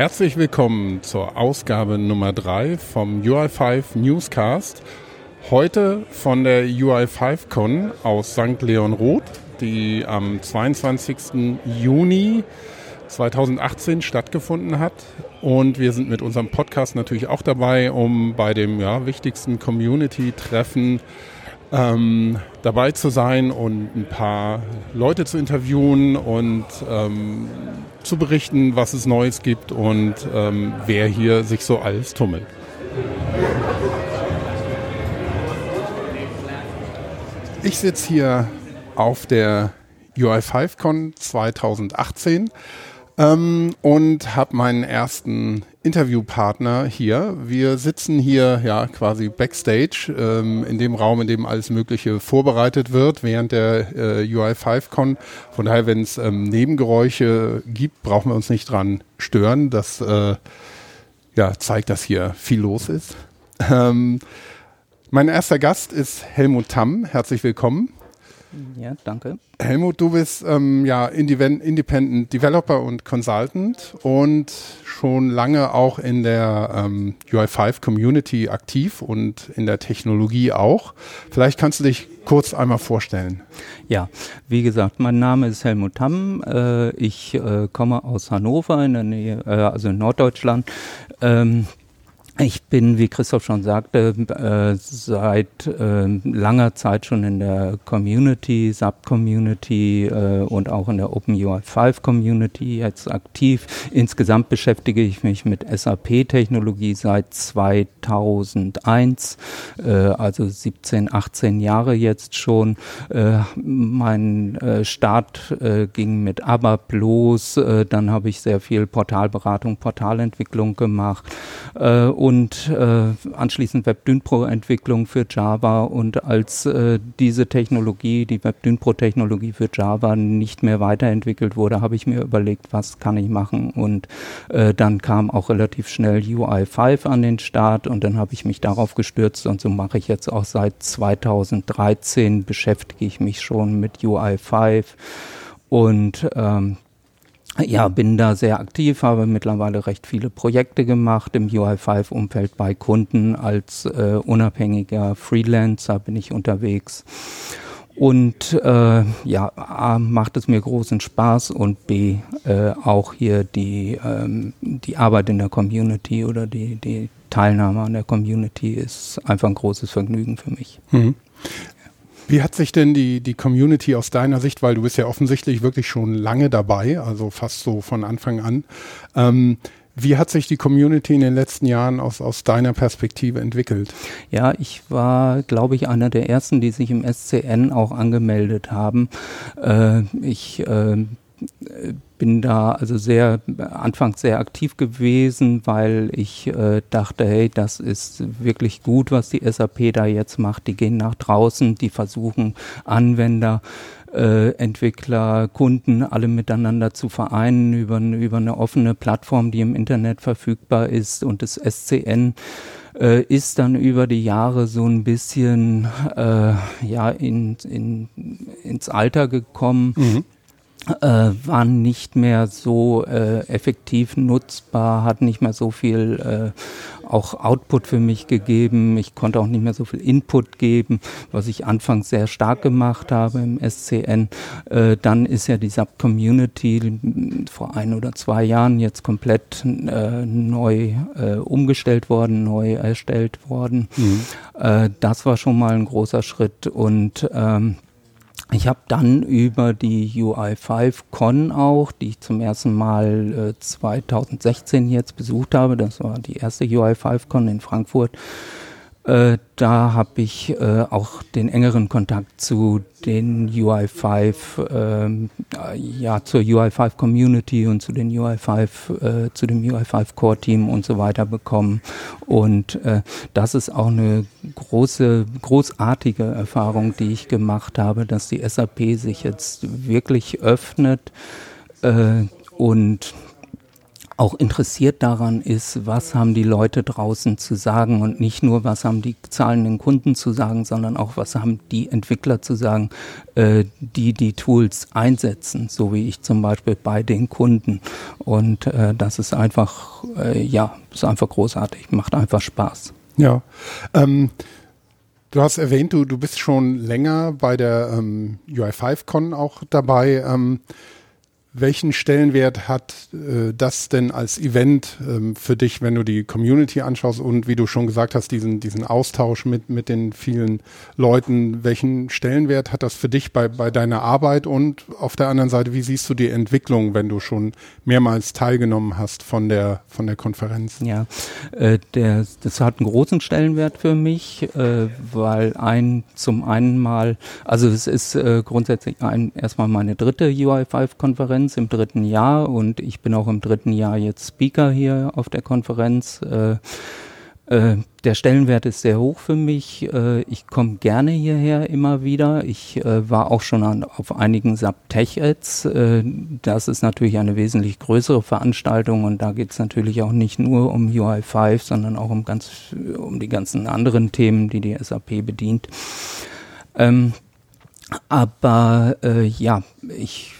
Herzlich willkommen zur Ausgabe Nummer 3 vom UI5 Newscast. Heute von der UI5Con aus St. Leon Roth, die am 22. Juni 2018 stattgefunden hat. Und wir sind mit unserem Podcast natürlich auch dabei, um bei dem ja, wichtigsten Community-Treffen ähm, dabei zu sein und ein paar Leute zu interviewen und ähm, zu berichten, was es Neues gibt und ähm, wer hier sich so alles tummelt. Ich sitze hier auf der UI5Con 2018 ähm, und habe meinen ersten Interviewpartner hier. Wir sitzen hier ja quasi backstage ähm, in dem Raum, in dem alles Mögliche vorbereitet wird während der äh, UI5Con. Von daher, wenn es ähm, Nebengeräusche gibt, brauchen wir uns nicht dran stören. Das äh, ja, zeigt, dass hier viel los ist. Ähm, mein erster Gast ist Helmut Tamm. Herzlich willkommen. Ja, danke. Helmut, du bist ähm, ja Independent Developer und Consultant und schon lange auch in der ähm, UI5 Community aktiv und in der Technologie auch. Vielleicht kannst du dich kurz einmal vorstellen. Ja, wie gesagt, mein Name ist Helmut Tamm. Äh, ich äh, komme aus Hannover in der Nähe, äh, also in Norddeutschland. Ähm, ich bin, wie Christoph schon sagte, äh, seit äh, langer Zeit schon in der Community, Sub-Community äh, und auch in der OpenUI5-Community jetzt aktiv. Insgesamt beschäftige ich mich mit SAP-Technologie seit 2001, äh, also 17, 18 Jahre jetzt schon. Äh, mein äh, Start ging mit ABAP los, dann habe ich sehr viel Portalberatung, Portalentwicklung gemacht und und äh, anschließend WebDynPro-Entwicklung für Java. Und als äh, diese Technologie, die WebDynPro-Technologie für Java nicht mehr weiterentwickelt wurde, habe ich mir überlegt, was kann ich machen. Und äh, dann kam auch relativ schnell UI5 an den Start und dann habe ich mich darauf gestürzt und so mache ich jetzt auch seit 2013 beschäftige ich mich schon mit UI5 und ähm, ja, bin da sehr aktiv, habe mittlerweile recht viele Projekte gemacht im UI5-Umfeld bei Kunden. Als äh, unabhängiger Freelancer bin ich unterwegs. Und äh, ja, A, macht es mir großen Spaß und B, äh, auch hier die, ähm, die Arbeit in der Community oder die, die Teilnahme an der Community ist einfach ein großes Vergnügen für mich. Mhm. Wie hat sich denn die, die Community aus deiner Sicht, weil du bist ja offensichtlich wirklich schon lange dabei, also fast so von Anfang an, ähm, wie hat sich die Community in den letzten Jahren aus, aus deiner Perspektive entwickelt? Ja, ich war, glaube ich, einer der ersten, die sich im SCN auch angemeldet haben. Äh, ich äh, bin da also sehr anfangs sehr aktiv gewesen, weil ich äh, dachte, hey, das ist wirklich gut, was die SAP da jetzt macht. Die gehen nach draußen, die versuchen Anwender äh, Entwickler, Kunden alle miteinander zu vereinen über, über eine offene Plattform, die im Internet verfügbar ist und das SCN äh, ist dann über die Jahre so ein bisschen äh, ja in, in, ins Alter gekommen. Mhm äh, war nicht mehr so äh, effektiv nutzbar, hat nicht mehr so viel äh, auch Output für mich gegeben. Ich konnte auch nicht mehr so viel Input geben, was ich anfangs sehr stark gemacht habe im SCN. Äh, dann ist ja die Sub-Community vor ein oder zwei Jahren jetzt komplett äh, neu äh, umgestellt worden, neu erstellt worden. Mhm. Äh, das war schon mal ein großer Schritt und ähm, ich habe dann über die UI5 Con auch, die ich zum ersten Mal äh, 2016 jetzt besucht habe, das war die erste UI5 Con in Frankfurt, äh, da habe ich äh, auch den engeren Kontakt zu den UI5, ähm, äh, ja, zur UI5 Community und zu den UI5, äh, zu dem UI5 Core Team und so weiter bekommen. Und äh, das ist auch eine große, großartige Erfahrung, die ich gemacht habe, dass die SAP sich jetzt wirklich öffnet und auch interessiert daran ist, was haben die Leute draußen zu sagen und nicht nur, was haben die zahlenden Kunden zu sagen, sondern auch, was haben die Entwickler zu sagen, äh, die die Tools einsetzen, so wie ich zum Beispiel bei den Kunden. Und äh, das ist einfach, äh, ja, ist einfach großartig, macht einfach Spaß. Ja. Ähm Du hast erwähnt, du, du bist schon länger bei der ähm, UI5Con auch dabei. Ähm, welchen Stellenwert hat äh, das denn als Event ähm, für dich, wenn du die Community anschaust und wie du schon gesagt hast, diesen, diesen Austausch mit, mit den vielen Leuten? Welchen Stellenwert hat das für dich bei, bei deiner Arbeit? Und auf der anderen Seite, wie siehst du die Entwicklung, wenn du schon mehrmals teilgenommen hast von der, von der Konferenz? Ja, äh, der, das hat einen großen Stellenwert für mich, äh, weil ein zum einen mal, also es ist äh, grundsätzlich ein, erstmal meine dritte UI5-Konferenz Konferenz im dritten Jahr und ich bin auch im dritten Jahr jetzt Speaker hier auf der Konferenz. Äh, äh, der Stellenwert ist sehr hoch für mich. Äh, ich komme gerne hierher immer wieder. Ich äh, war auch schon an, auf einigen SAP Tech Ads. Äh, das ist natürlich eine wesentlich größere Veranstaltung und da geht es natürlich auch nicht nur um UI5, sondern auch um ganz um die ganzen anderen Themen, die die SAP bedient. Ähm, aber äh, ja, ich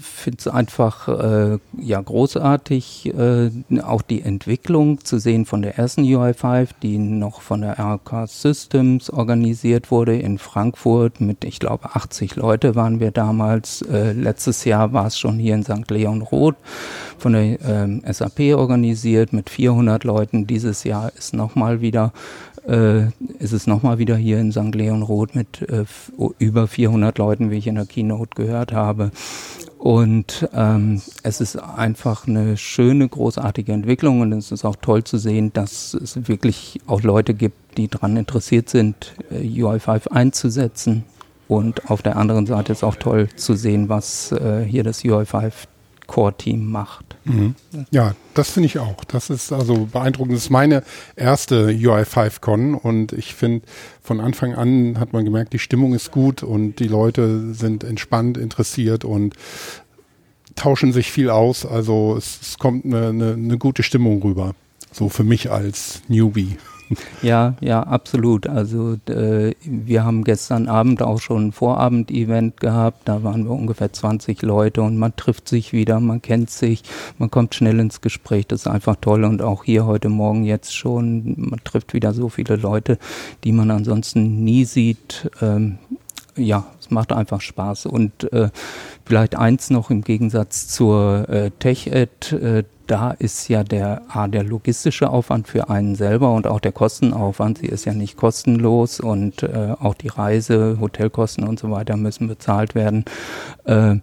finde es einfach äh, ja großartig, äh, auch die Entwicklung zu sehen von der ersten UI5, die noch von der RK Systems organisiert wurde in Frankfurt mit, ich glaube, 80 Leute waren wir damals. Äh, letztes Jahr war es schon hier in St. Leon Roth von der ähm, SAP organisiert mit 400 Leuten. Dieses Jahr ist nochmal wieder äh, ist es nochmal wieder hier in St. Leon Roth mit äh, über 400 Leuten, wie ich in der Keynote gehört habe. Und ähm, es ist einfach eine schöne, großartige Entwicklung und es ist auch toll zu sehen, dass es wirklich auch Leute gibt, die daran interessiert sind, äh, UI5 einzusetzen. Und auf der anderen Seite ist auch toll zu sehen, was äh, hier das UI5 Core-Team macht. Mhm. Ja, das finde ich auch. Das ist also beeindruckend. Das ist meine erste UI5Con und ich finde, von Anfang an hat man gemerkt, die Stimmung ist gut und die Leute sind entspannt, interessiert und tauschen sich viel aus. Also es, es kommt eine, eine, eine gute Stimmung rüber. So für mich als Newbie. Ja, ja, absolut. Also äh, wir haben gestern Abend auch schon ein Vorabend-Event gehabt. Da waren wir ungefähr 20 Leute und man trifft sich wieder, man kennt sich, man kommt schnell ins Gespräch. Das ist einfach toll. Und auch hier heute Morgen jetzt schon, man trifft wieder so viele Leute, die man ansonsten nie sieht. Ähm, ja, es macht einfach Spaß. Und äh, vielleicht eins noch im Gegensatz zur äh, Tech-Ed. Äh, da ist ja der, A, der logistische Aufwand für einen selber und auch der Kostenaufwand. Sie ist ja nicht kostenlos und äh, auch die Reise, Hotelkosten und so weiter müssen bezahlt werden. Äh,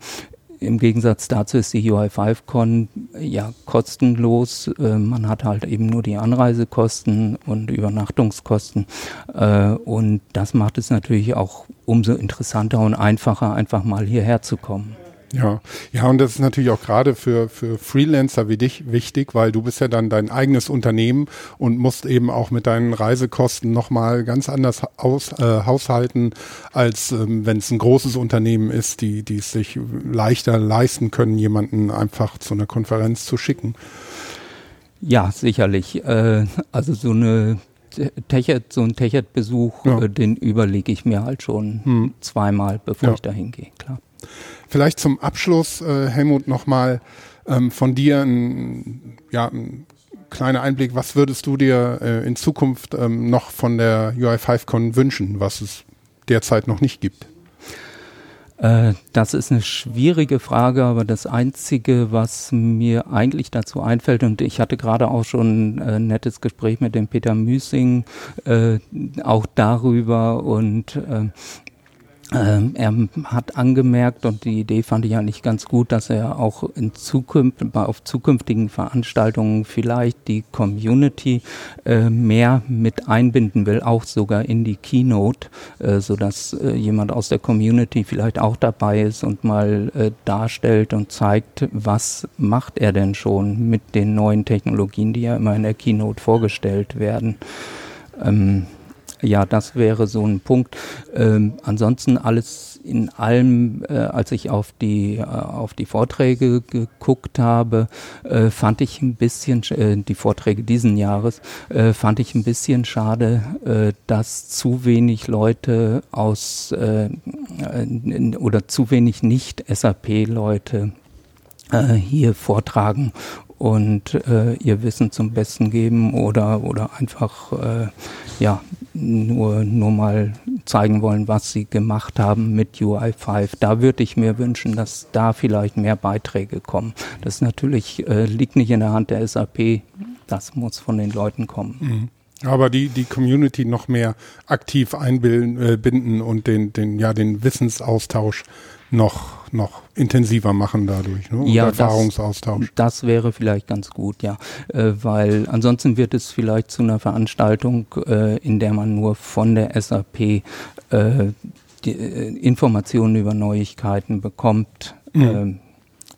im Gegensatz dazu ist die UI5Con ja kostenlos. Äh, man hat halt eben nur die Anreisekosten und Übernachtungskosten. Äh, und das macht es natürlich auch umso interessanter und einfacher, einfach mal hierher zu kommen. Ja, ja, und das ist natürlich auch gerade für, für Freelancer wie dich wichtig, weil du bist ja dann dein eigenes Unternehmen und musst eben auch mit deinen Reisekosten nochmal ganz anders aus, äh, haushalten, als ähm, wenn es ein großes Unternehmen ist, die, die es sich leichter leisten können, jemanden einfach zu einer Konferenz zu schicken. Ja, sicherlich. Äh, also so eine Techet, so ein Techet-Besuch, ja. äh, den überlege ich mir halt schon hm. zweimal, bevor ja. ich da hingehe, klar. Vielleicht zum Abschluss, äh, Helmut, nochmal ähm, von dir ein, ja, ein kleiner Einblick. Was würdest du dir äh, in Zukunft ähm, noch von der UI5Con wünschen, was es derzeit noch nicht gibt? Äh, das ist eine schwierige Frage, aber das Einzige, was mir eigentlich dazu einfällt, und ich hatte gerade auch schon ein nettes Gespräch mit dem Peter Müsing äh, auch darüber und äh, ähm, er hat angemerkt, und die Idee fand ich eigentlich ganz gut, dass er auch in Zukunft, auf zukünftigen Veranstaltungen vielleicht die Community äh, mehr mit einbinden will, auch sogar in die Keynote, äh, sodass äh, jemand aus der Community vielleicht auch dabei ist und mal äh, darstellt und zeigt, was macht er denn schon mit den neuen Technologien, die ja immer in der Keynote vorgestellt werden. Ähm, ja, das wäre so ein Punkt. Ähm, ansonsten alles in allem, äh, als ich auf die, äh, auf die Vorträge geguckt habe, äh, fand ich ein bisschen, äh, die Vorträge diesen Jahres, äh, fand ich ein bisschen schade, äh, dass zu wenig Leute aus oder zu wenig Nicht-SAP-Leute hier vortragen und äh, ihr Wissen zum Besten geben oder, oder einfach äh, ja, nur, nur mal zeigen wollen, was sie gemacht haben mit UI5. Da würde ich mir wünschen, dass da vielleicht mehr Beiträge kommen. Das natürlich äh, liegt nicht in der Hand der SAP, das muss von den Leuten kommen. Mhm. Aber die, die Community noch mehr aktiv einbinden äh, und den, den, ja, den Wissensaustausch noch, noch intensiver machen dadurch. Ne? Ja, Erfahrungsaustausch. Das, das, wäre vielleicht ganz gut, ja. Äh, weil ansonsten wird es vielleicht zu einer Veranstaltung, äh, in der man nur von der SAP äh, die, äh, Informationen über Neuigkeiten bekommt. Mhm. Ähm,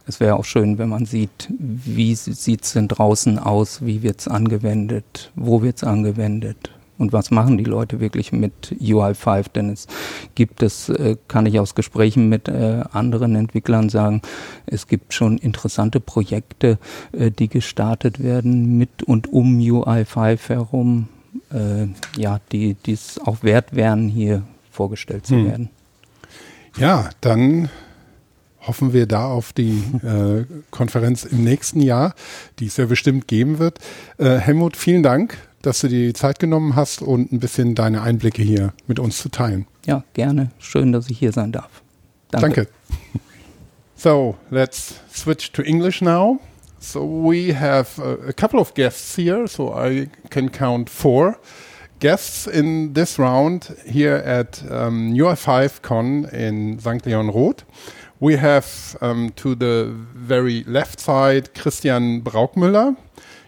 es wäre auch schön, wenn man sieht, wie sieht es denn draußen aus, wie wird es angewendet, wo wird es angewendet und was machen die Leute wirklich mit UI5? Denn es gibt es, äh, kann ich aus Gesprächen mit äh, anderen Entwicklern sagen, es gibt schon interessante Projekte, äh, die gestartet werden mit und um UI5 herum, ja, die es auch wert wären, hier vorgestellt zu hm. werden. Ja, dann hoffen wir da auf die äh, Konferenz im nächsten Jahr, die es ja bestimmt geben wird. Äh, Helmut, vielen Dank dass du dir die Zeit genommen hast und ein bisschen deine Einblicke hier mit uns zu teilen. Ja, gerne. Schön, dass ich hier sein darf. Danke. Danke. So, let's switch to English now. So we have a, a couple of guests here, so I can count four guests in this round here at um, UI5 Con in St. Leon Roth. We have um, to the very left side Christian Braukmüller,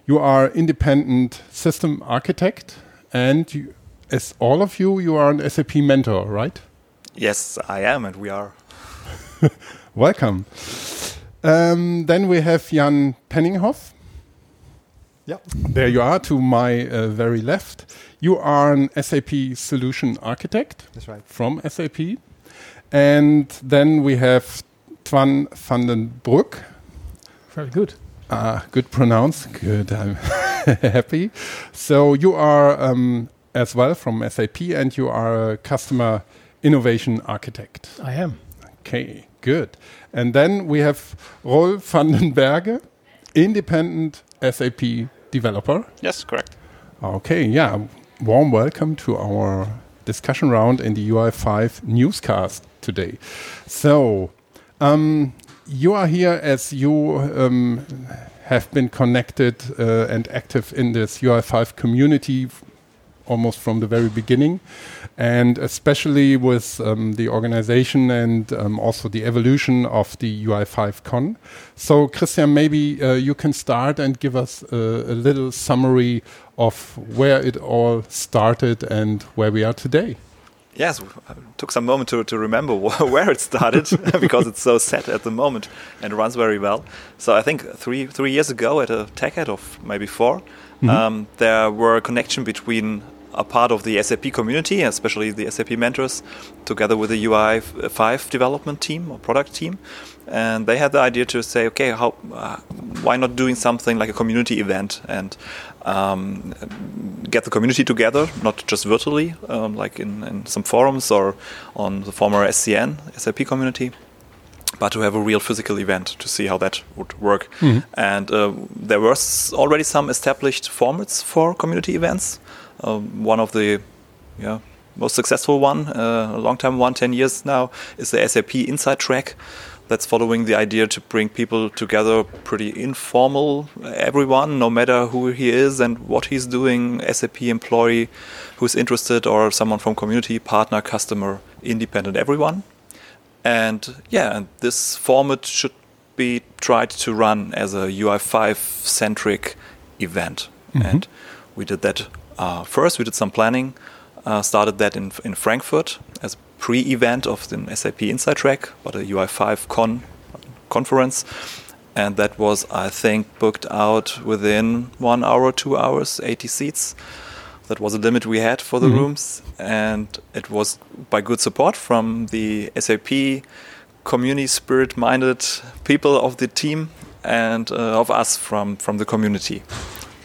you are independent system architect, and you, as all of you, you are an SAP mentor, right? Yes, I am, and we are. Welcome. Um, then we have Jan Penninghoff. Yeah. There you are to my uh, very left. You are an SAP solution architect. That's right. From SAP. And then we have Twan van den Broek. Very good. Ah, good pronounce. Good. I'm happy. So you are um, as well from SAP, and you are a customer innovation architect. I am. Okay, good. And then we have Rolf van den Berge, independent SAP developer. Yes, correct. Okay, yeah. Warm welcome to our discussion round in the UI5 newscast today. So, um, you are here as you um, have been connected uh, and active in this UI5 community almost from the very beginning, and especially with um, the organization and um, also the evolution of the UI5 Con. So, Christian, maybe uh, you can start and give us a, a little summary of where it all started and where we are today yes, it took some moment to, to remember where it started because it's so set at the moment and runs very well. So I think three three years ago at a TechEd of maybe 4 mm -hmm. um, there were a connection between a part of the SAP community, especially the SAP mentors, together with the UI 5 development team or product team. And they had the idea to say, okay, how, uh, why not doing something like a community event and um, get the community together, not just virtually, um, like in, in some forums or on the former SCN, SAP community, but to have a real physical event to see how that would work. Mm -hmm. And uh, there were already some established formats for community events. Um, one of the yeah, most successful one, uh, a long time one, 10 years now, is the SAP Inside Track. That's following the idea to bring people together, pretty informal, everyone, no matter who he is and what he's doing, SAP employee who's interested, or someone from community, partner, customer, independent, everyone. And yeah, and this format should be tried to run as a UI5 centric event. Mm -hmm. And we did that uh, first, we did some planning, uh, started that in, in Frankfurt as a pre event of the SAP Inside Track, but a UI5 con conference. And that was, I think, booked out within one hour, two hours, 80 seats. That was a limit we had for the Mhm. rooms, and it was by good support from the SAP community spirit-minded people of the team and uh, of us from from the community.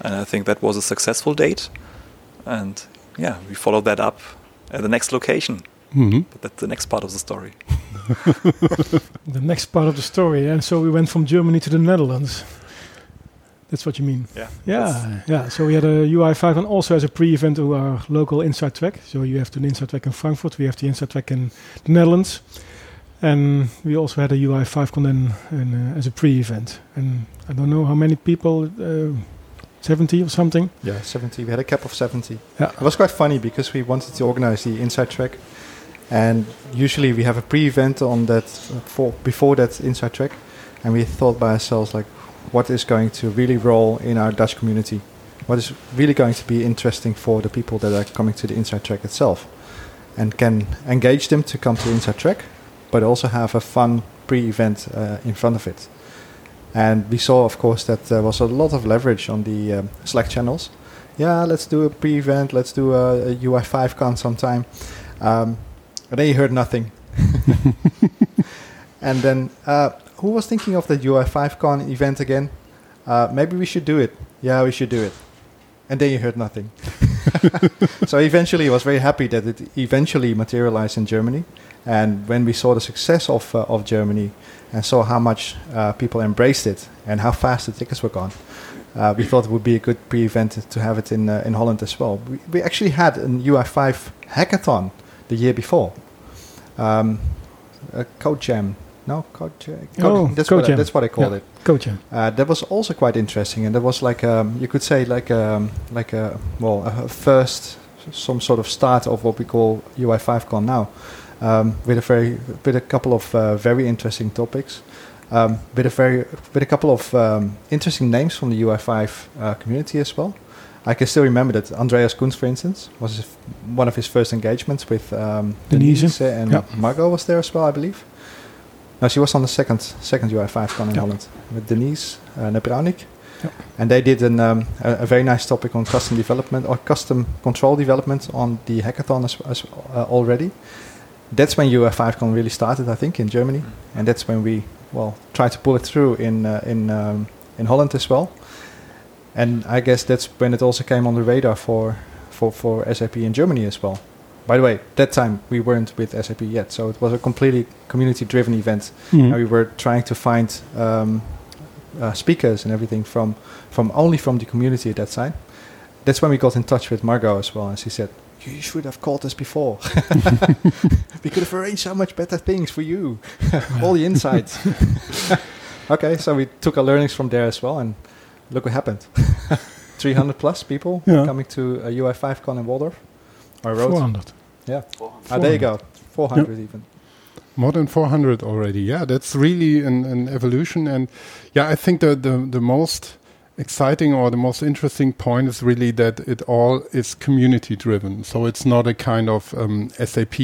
And I think that was a successful date, and yeah, we followed that up at the next location. Mhm. But that's the next part of the story. The next part of the story. And so we went from Germany to the Netherlands. That's what you mean. Yeah. Yeah, yeah. So we had a UI5 and also as a pre-event to our local Inside Track. So you have the Inside Track in Frankfurt, we have the Inside Track in the Netherlands. And we also had a UI5 con in, in, uh, as a pre-event. And I don't know how many people, uh, 70 or something. Yeah, 70. We had a cap of 70. Yeah. It was quite funny because we wanted to organize the inside track, and usually we have a pre-event on that for before that inside track, and we thought by ourselves like, what is going to really roll in our Dutch community? What is really going to be interesting for the people that are coming to the inside track itself, and can engage them to come to the inside track, but also have a fun pre-event uh, in front of it. And we saw, of course, that there was a lot of leverage on the um, Slack channels. Yeah, let's do a pre-event. Let's do a, a UI5 con sometime. Um, and then you heard nothing. and then uh, who was thinking of the UI5 con event again? Uh, maybe we should do it. Yeah, we should do it. And then you heard nothing. so eventually, I was very happy that it eventually materialized in Germany. And when we saw the success of uh, of Germany and saw how much uh, people embraced it and how fast the tickets were gone, uh, we thought it would be a good pre-event to have it in uh, in Holland as well. We, we actually had an UI5 hackathon the year before. Um, a code jam. No, code jam. Oh, that's, Code what I, Jam. that's what I called Yeah. it. Coach. yeah. Uh, that was also quite interesting, and that was like um, you could say like um, like a well a first some sort of start of what we call UI5Con now, um, with a very with a couple of uh, very interesting topics, um, with a very with a couple of um, interesting names from the UI5 uh, community as well. I can still remember that Andreas Kunz, for instance, was one of his first engagements with um, Denise. Denise, and Yeah. Margot was there as well, I believe. No, she was on the second second UI5 con in Yeah. Holland with Denise uh, Nebraunik. Yeah. And they did an, um, a, a very nice topic on custom development or custom control development on the hackathon as, as uh, already. That's when UI5Con really started, I think, in Germany, and that's when we well tried to pull it through in uh, in um, in Holland as well. And I guess that's when it also came on the radar for for for SAP in Germany as well. By the way, that time we weren't with SAP yet, so it was a completely community-driven event. Mhm. And we were trying to find um, uh, speakers and everything from from only from the community at that time. That's when we got in touch with Margot as well, and she said, "You should have called us before. we could have arranged so much better things for you, all the insights." okay, so we took our learnings from there as well, and look what happened. 300 plus people Yeah. coming to a UI5 con in Waldorf. I wrote. 400. Yeah. Ah, there you go. 400 even. More than 400 already. Yeah, that's really an, an evolution. And yeah, I think the, the, the most exciting or the most interesting point is really that it all is community driven. So it's not a kind of um, SAP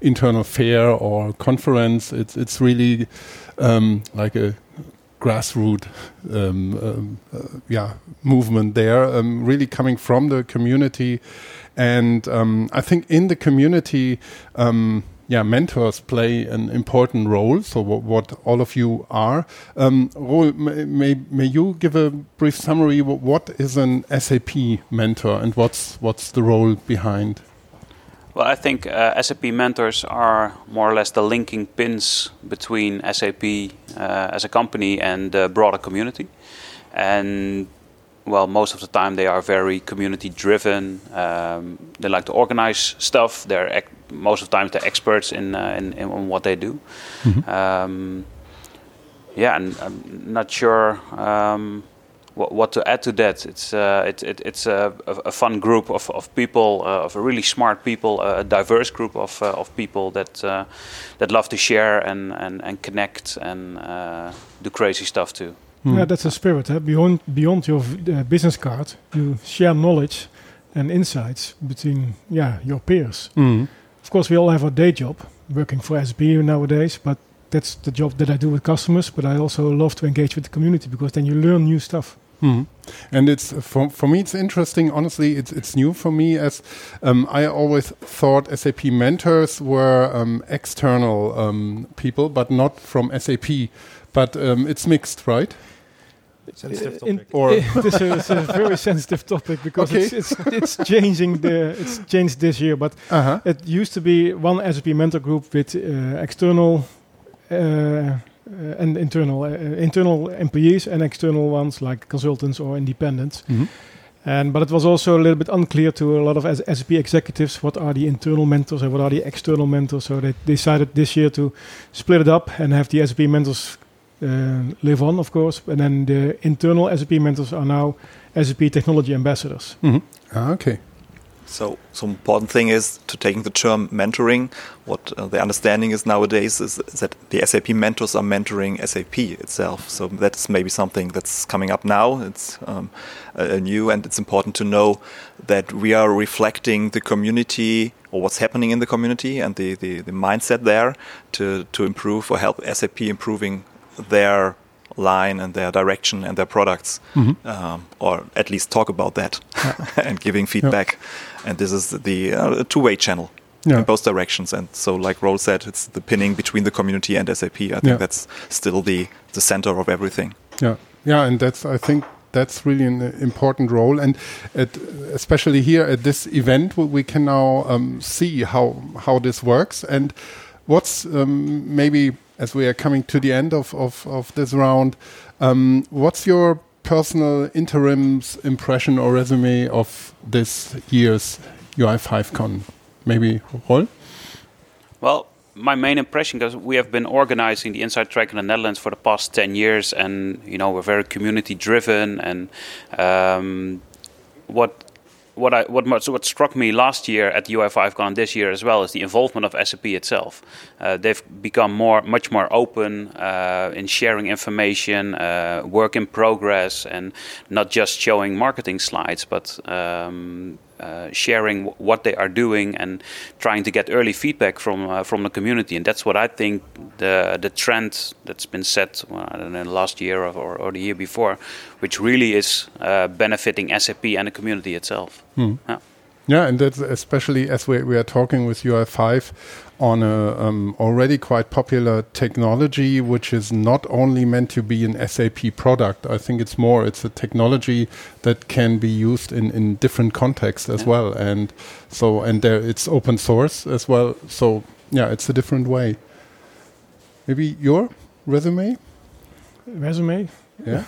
internal fair or conference. It's, it's really um, like a grassroots um, um, uh, yeah movement there um, really coming from the community and um, I think in the community yeah mentors play an important role so what, what all of you are um, Roel, may, may, may you give a brief summary Wh- what is an SAP mentor and what's what's the role behind Well, I think uh, SAP mentors are more or less the linking pins between SAP uh, as a company and the broader community. And well, most of the time they are very community driven. Um, they like to organize stuff. They're most of the time they're experts in, uh, in, in on what they do. Um, yeah, and I'm not sure um, what, what to add to that. It's uh, it, it, it's a, a, a fun group of, of people, uh, of really smart people, a diverse group of, uh, of people that uh, that love to share and, and, and connect and uh, do crazy stuff too. Hmm. Yeah, that's a spirit. Huh? Beyond beyond your uh, business card, you share knowledge and insights between yeah your peers. Mm. Of course, we all have our day job, working for SAP nowadays, but that's the job that I do with customers. But I also love to engage with the community because then you learn new stuff. Mm. And it's for, for me, it's interesting. Honestly, it's it's new for me as um, I always thought SAP mentors were um, external um, people, but not from SAP. But um, it's mixed, right? Sensitive In- topic. Or this is a very sensitive topic because Okay. it's, it's it's changing the it's changed this year, but uh huh. it used to be one SAP mentor group with uh, external uh, uh, and internal uh, internal employees and external ones like consultants or independents. Mhm. And but it was also a little bit unclear to a lot of S- SAP executives what are the internal mentors and what are the external mentors. So they decided this year to split it up and have the SAP mentors live on, of course. And then the internal SAP mentors are now SAP technology ambassadors. Ah, okay. So, so important thing is to taking the term mentoring. What uh, the understanding is nowadays is that the SAP mentors are mentoring SAP itself. So that's maybe something that's coming up now. It's um, uh, new, and it's important to know that we are reflecting the community or what's happening in the community and the, the, the mindset there to to improve or help SAP improving their line and their direction and their products, Mhm. um, or at least talk about that and giving feedback. And this is the uh, two-way channel Yeah. in both directions. And so, like Roll said, it's the pinning between the community and SAP. I think Yeah. that's still the the center of everything. Yeah, yeah, and that's I think that's really an important role, and at, especially here at this event, we- we can now um, see how how this works and what's um, maybe as we are coming to the end of of, of this round. Um, what's your personal interims impression or resume of this year's UI5Con? Maybe Roll? Well, my main impression, because we have been organizing the Inside Track in the Netherlands for the past 10 years, and you know we're very community driven. And um, what what I what much, what struck me last year at the UI5Con this year as well is the involvement of SAP itself. Uh, they've become more much more open uh, in sharing information, uh, work in progress, and not just showing marketing slides, but um, uh, sharing w- what they are doing and trying to get early feedback from uh, from the community. And that's what I think the the trend that's been set well, I don't know last year or, or, or the year before, which really is uh, benefiting SAP and the community itself. Hmm. Yeah. Yeah, and that's especially as we, we are talking with UI5 on a um, already quite popular technology, which is not only meant to be an SAP product. I think it's more, it's a technology that can be used in, in different contexts as Yeah. well. And so, and there it's open source as well. So, yeah, it's a different way. Maybe your resume? Resume Yeah.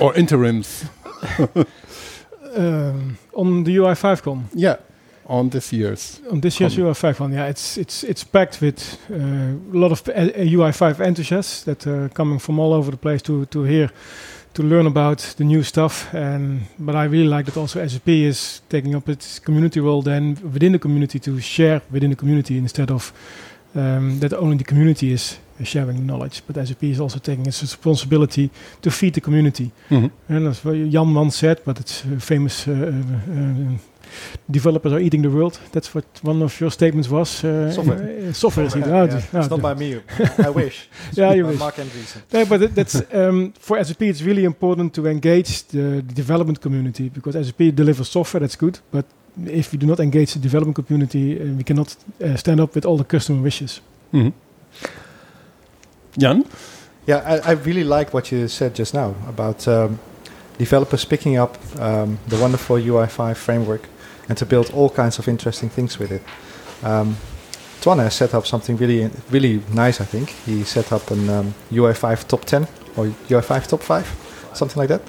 or interims? um, on the UI5 Con. Yeah, on this year's. On this year's UI5 one, yeah, it's it's it's packed with uh, a lot of uh, UI5 enthusiasts that are coming from all over the place to to hear, to learn about the new stuff. And but I really like that also SAP is taking up its community role then within the community to share within the community instead of um, that only the community is sharing knowledge, but SAP is also taking its responsibility to feed the community. Mhm. And that's what Jan once said, but it's uh, famous. Uh, uh, uh, developers are eating the world. That's what one of your statements was. Uh, Software. uh, software is eating. Yeah, oh, yeah. oh, it's not d- by me. I wish. It's Yeah, you by wish. Mark Andreessen. No, but that's um, for SAP. It's really important to engage the, the development community because SAP delivers software. That's good, but if we do not engage the development community, uh, we cannot uh, stand up with all the customer wishes. Mhm. Jan? Yeah, I, I really like what you said just now about um, developers picking up um, the wonderful UI5 framework and to build all kinds of interesting things with it. Um, Twan has set up something really, really nice. I think he set up an um, UI5 top 10 or UI5 top 5, something like that.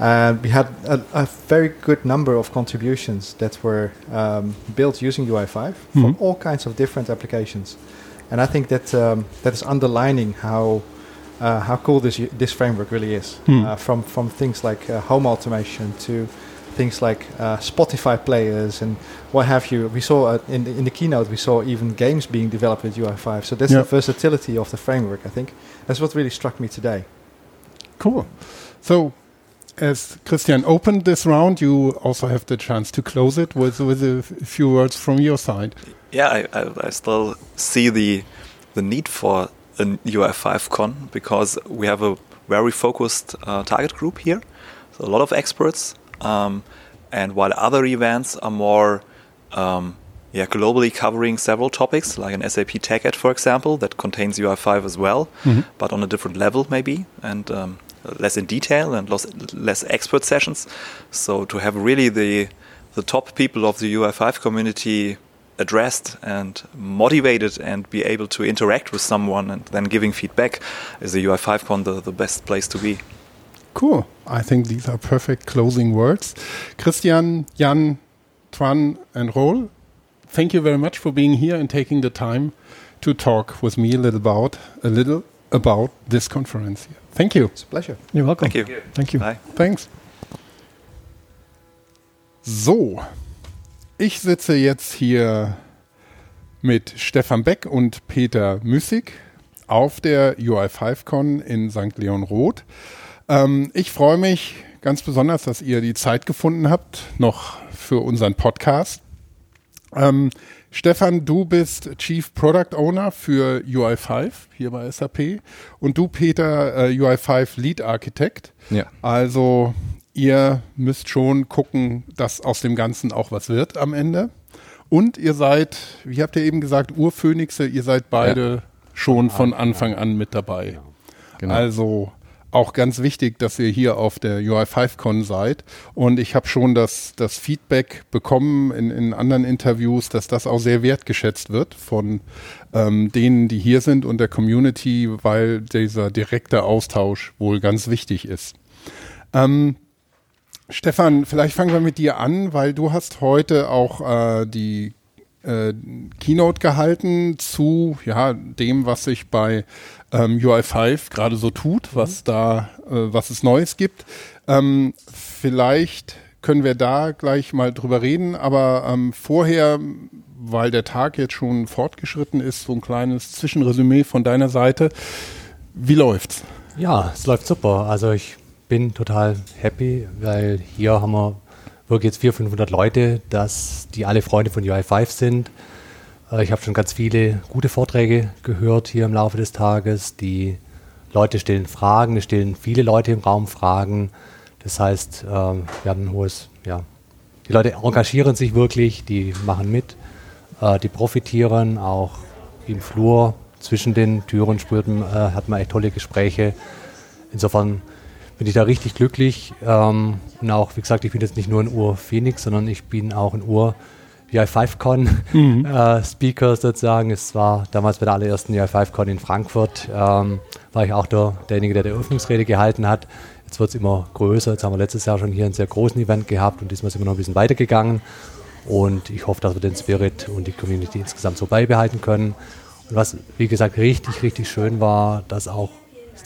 And we had a, a very good number of contributions that were um, built using UI5 from Mhm. all kinds of different applications. And I think that um, that is underlining how uh, how cool this this framework really is. Hmm. Uh, from from things like uh, home automation to things like uh, Spotify players and what have you. We saw uh, in the, in the keynote we saw even games being developed with UI5. So that's Yeah. the versatility of the framework. I think that's what really struck me today. Cool. So, as Christian opened this round, you also have the chance to close it with with a f- few words from your side. Yeah, I, I, I still see the the need for a UI5 con because we have a very focused uh, target group here. so a lot of experts. Um, and while other events are more um, yeah, globally covering several topics, like an SAP TechEd, for example, that contains UI5 as well, but on a different level maybe, and um, less in detail and less, less expert sessions. So to have really the the top people of the UI5 community addressed and motivated and be able to interact with someone and then giving feedback is the UI5Con the, the best place to be. Cool. I think these are perfect closing words. Christian, Jan, Twan, and Roel, thank you very much for being here and taking the time to talk with me a little about a little about this conference here. Thank you. It's a pleasure. You're welcome. Thank you. Thank you. Bye. Thanks. So, ich sitze jetzt hier mit Stefan Beck und Peter Müssig auf der UI5Con in St. Leon Roth. Ähm, ich freue mich ganz besonders, dass ihr die Zeit gefunden habt, noch für unseren Podcast. Ähm, Stefan, du bist Chief Product Owner für UI5 hier bei SAP und du, Peter, äh, UI5 Lead Architect. Ja. Also ihr müsst schon gucken, dass aus dem Ganzen auch was wird am Ende. Und ihr seid, wie habt ihr eben gesagt, Urphönixe, ihr seid beide schon von Anfang an mit dabei. Genau. Also auch ganz wichtig, dass ihr hier auf der UI5Con seid. Und ich habe schon das, das Feedback bekommen in, in anderen Interviews, dass das auch sehr wertgeschätzt wird von ähm, denen, die hier sind und der Community, weil dieser direkte Austausch wohl ganz wichtig ist. Ähm, Stefan, vielleicht fangen wir mit dir an, weil du hast heute auch äh, die äh, Keynote gehalten zu ja, dem, was sich bei ähm, UI5 gerade so tut, was da, äh, was es Neues gibt. Ähm, vielleicht können wir da gleich mal drüber reden, aber ähm, vorher, weil der Tag jetzt schon fortgeschritten ist, so ein kleines Zwischenresümee von deiner Seite. Wie läuft's? Ja, es läuft super. Also ich bin total happy, weil hier haben wir wirklich jetzt 400, 500 Leute, dass die alle Freunde von UI5 sind. Äh, Ich habe schon ganz viele gute Vorträge gehört hier im Laufe des Tages. Die Leute stellen Fragen, es stellen viele Leute im Raum Fragen. Das heißt, ähm, wir haben ein hohes, ja, die Leute engagieren sich wirklich, die machen mit, äh, die profitieren auch im Flur zwischen den Türen spürten, äh, hat man echt tolle Gespräche. Insofern bin ich da richtig glücklich. Ähm, und auch, wie gesagt, ich bin jetzt nicht nur ein Ur-Phoenix, sondern ich bin auch ein Ur- UI5Con äh, Speaker sozusagen. Es war damals bei der allerersten UI5Con in Frankfurt, ähm, war ich auch der, derjenige, der die Eröffnungsrede gehalten hat. Jetzt wird es immer größer. Jetzt haben wir letztes Jahr schon hier einen sehr großen Event gehabt und diesmal sind wir noch ein bisschen weitergegangen. Und ich hoffe, dass wir den Spirit und die Community insgesamt so beibehalten können. Und was, wie gesagt, richtig, richtig schön war, dass auch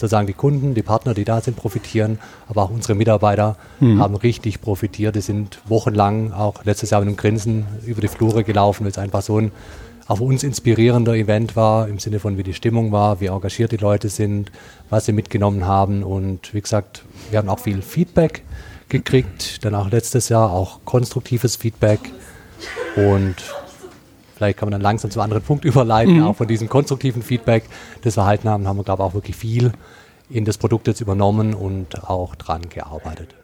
sozusagen die Kunden, die Partner, die da sind, profitieren, aber auch unsere Mitarbeiter haben richtig profitiert. Die sind wochenlang, auch letztes Jahr mit einem Grinsen, über die Flure gelaufen, weil es einfach so ein für uns inspirierender Event war, im Sinne von wie die Stimmung war, wie engagiert die Leute sind, was sie mitgenommen haben. Und wie gesagt, wir haben auch viel Feedback gekriegt, dann auch letztes Jahr auch konstruktives Feedback. Und vielleicht kann man dann langsam zum anderen Punkt überleiten, auch von diesem konstruktiven Feedback, das wir erhalten haben, haben wir, glaube ich, auch wirklich viel in das Produkt jetzt übernommen und auch dran gearbeitet.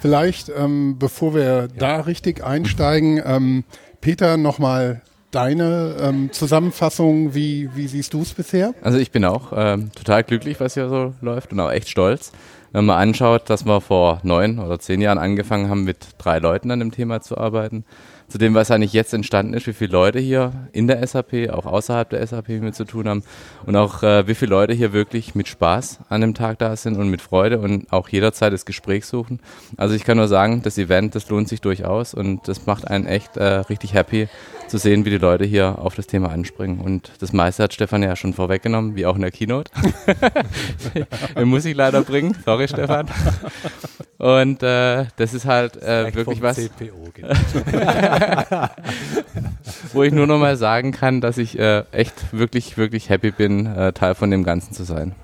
Vielleicht, ähm, bevor wir da richtig einsteigen, ähm, Peter, nochmal deine ähm, Zusammenfassung. Wie, wie siehst du es bisher? Also ich bin auch ähm, total glücklich, was hier so läuft und auch echt stolz. Wenn man anschaut, dass wir vor neun oder zehn Jahren angefangen haben, mit drei Leuten an dem Thema zu arbeiten, zu dem, was eigentlich jetzt entstanden ist, wie viele Leute hier in der SAP, auch außerhalb der SAP mit zu tun haben und auch äh, wie viele Leute hier wirklich mit Spaß an dem Tag da sind und mit Freude und auch jederzeit das Gespräch suchen. Also ich kann nur sagen, das Event, das lohnt sich durchaus und das macht einen echt äh, richtig happy zu sehen, wie die Leute hier auf das Thema anspringen. Und das meiste hat Stefan ja schon vorweggenommen, wie auch in der Keynote. Den muss ich leider bringen. Sorry, Stefan. Und äh, das ist halt äh, wirklich was, CPO, genau. wo ich nur noch mal sagen kann, dass ich äh, echt wirklich, wirklich happy bin, äh, Teil von dem Ganzen zu sein.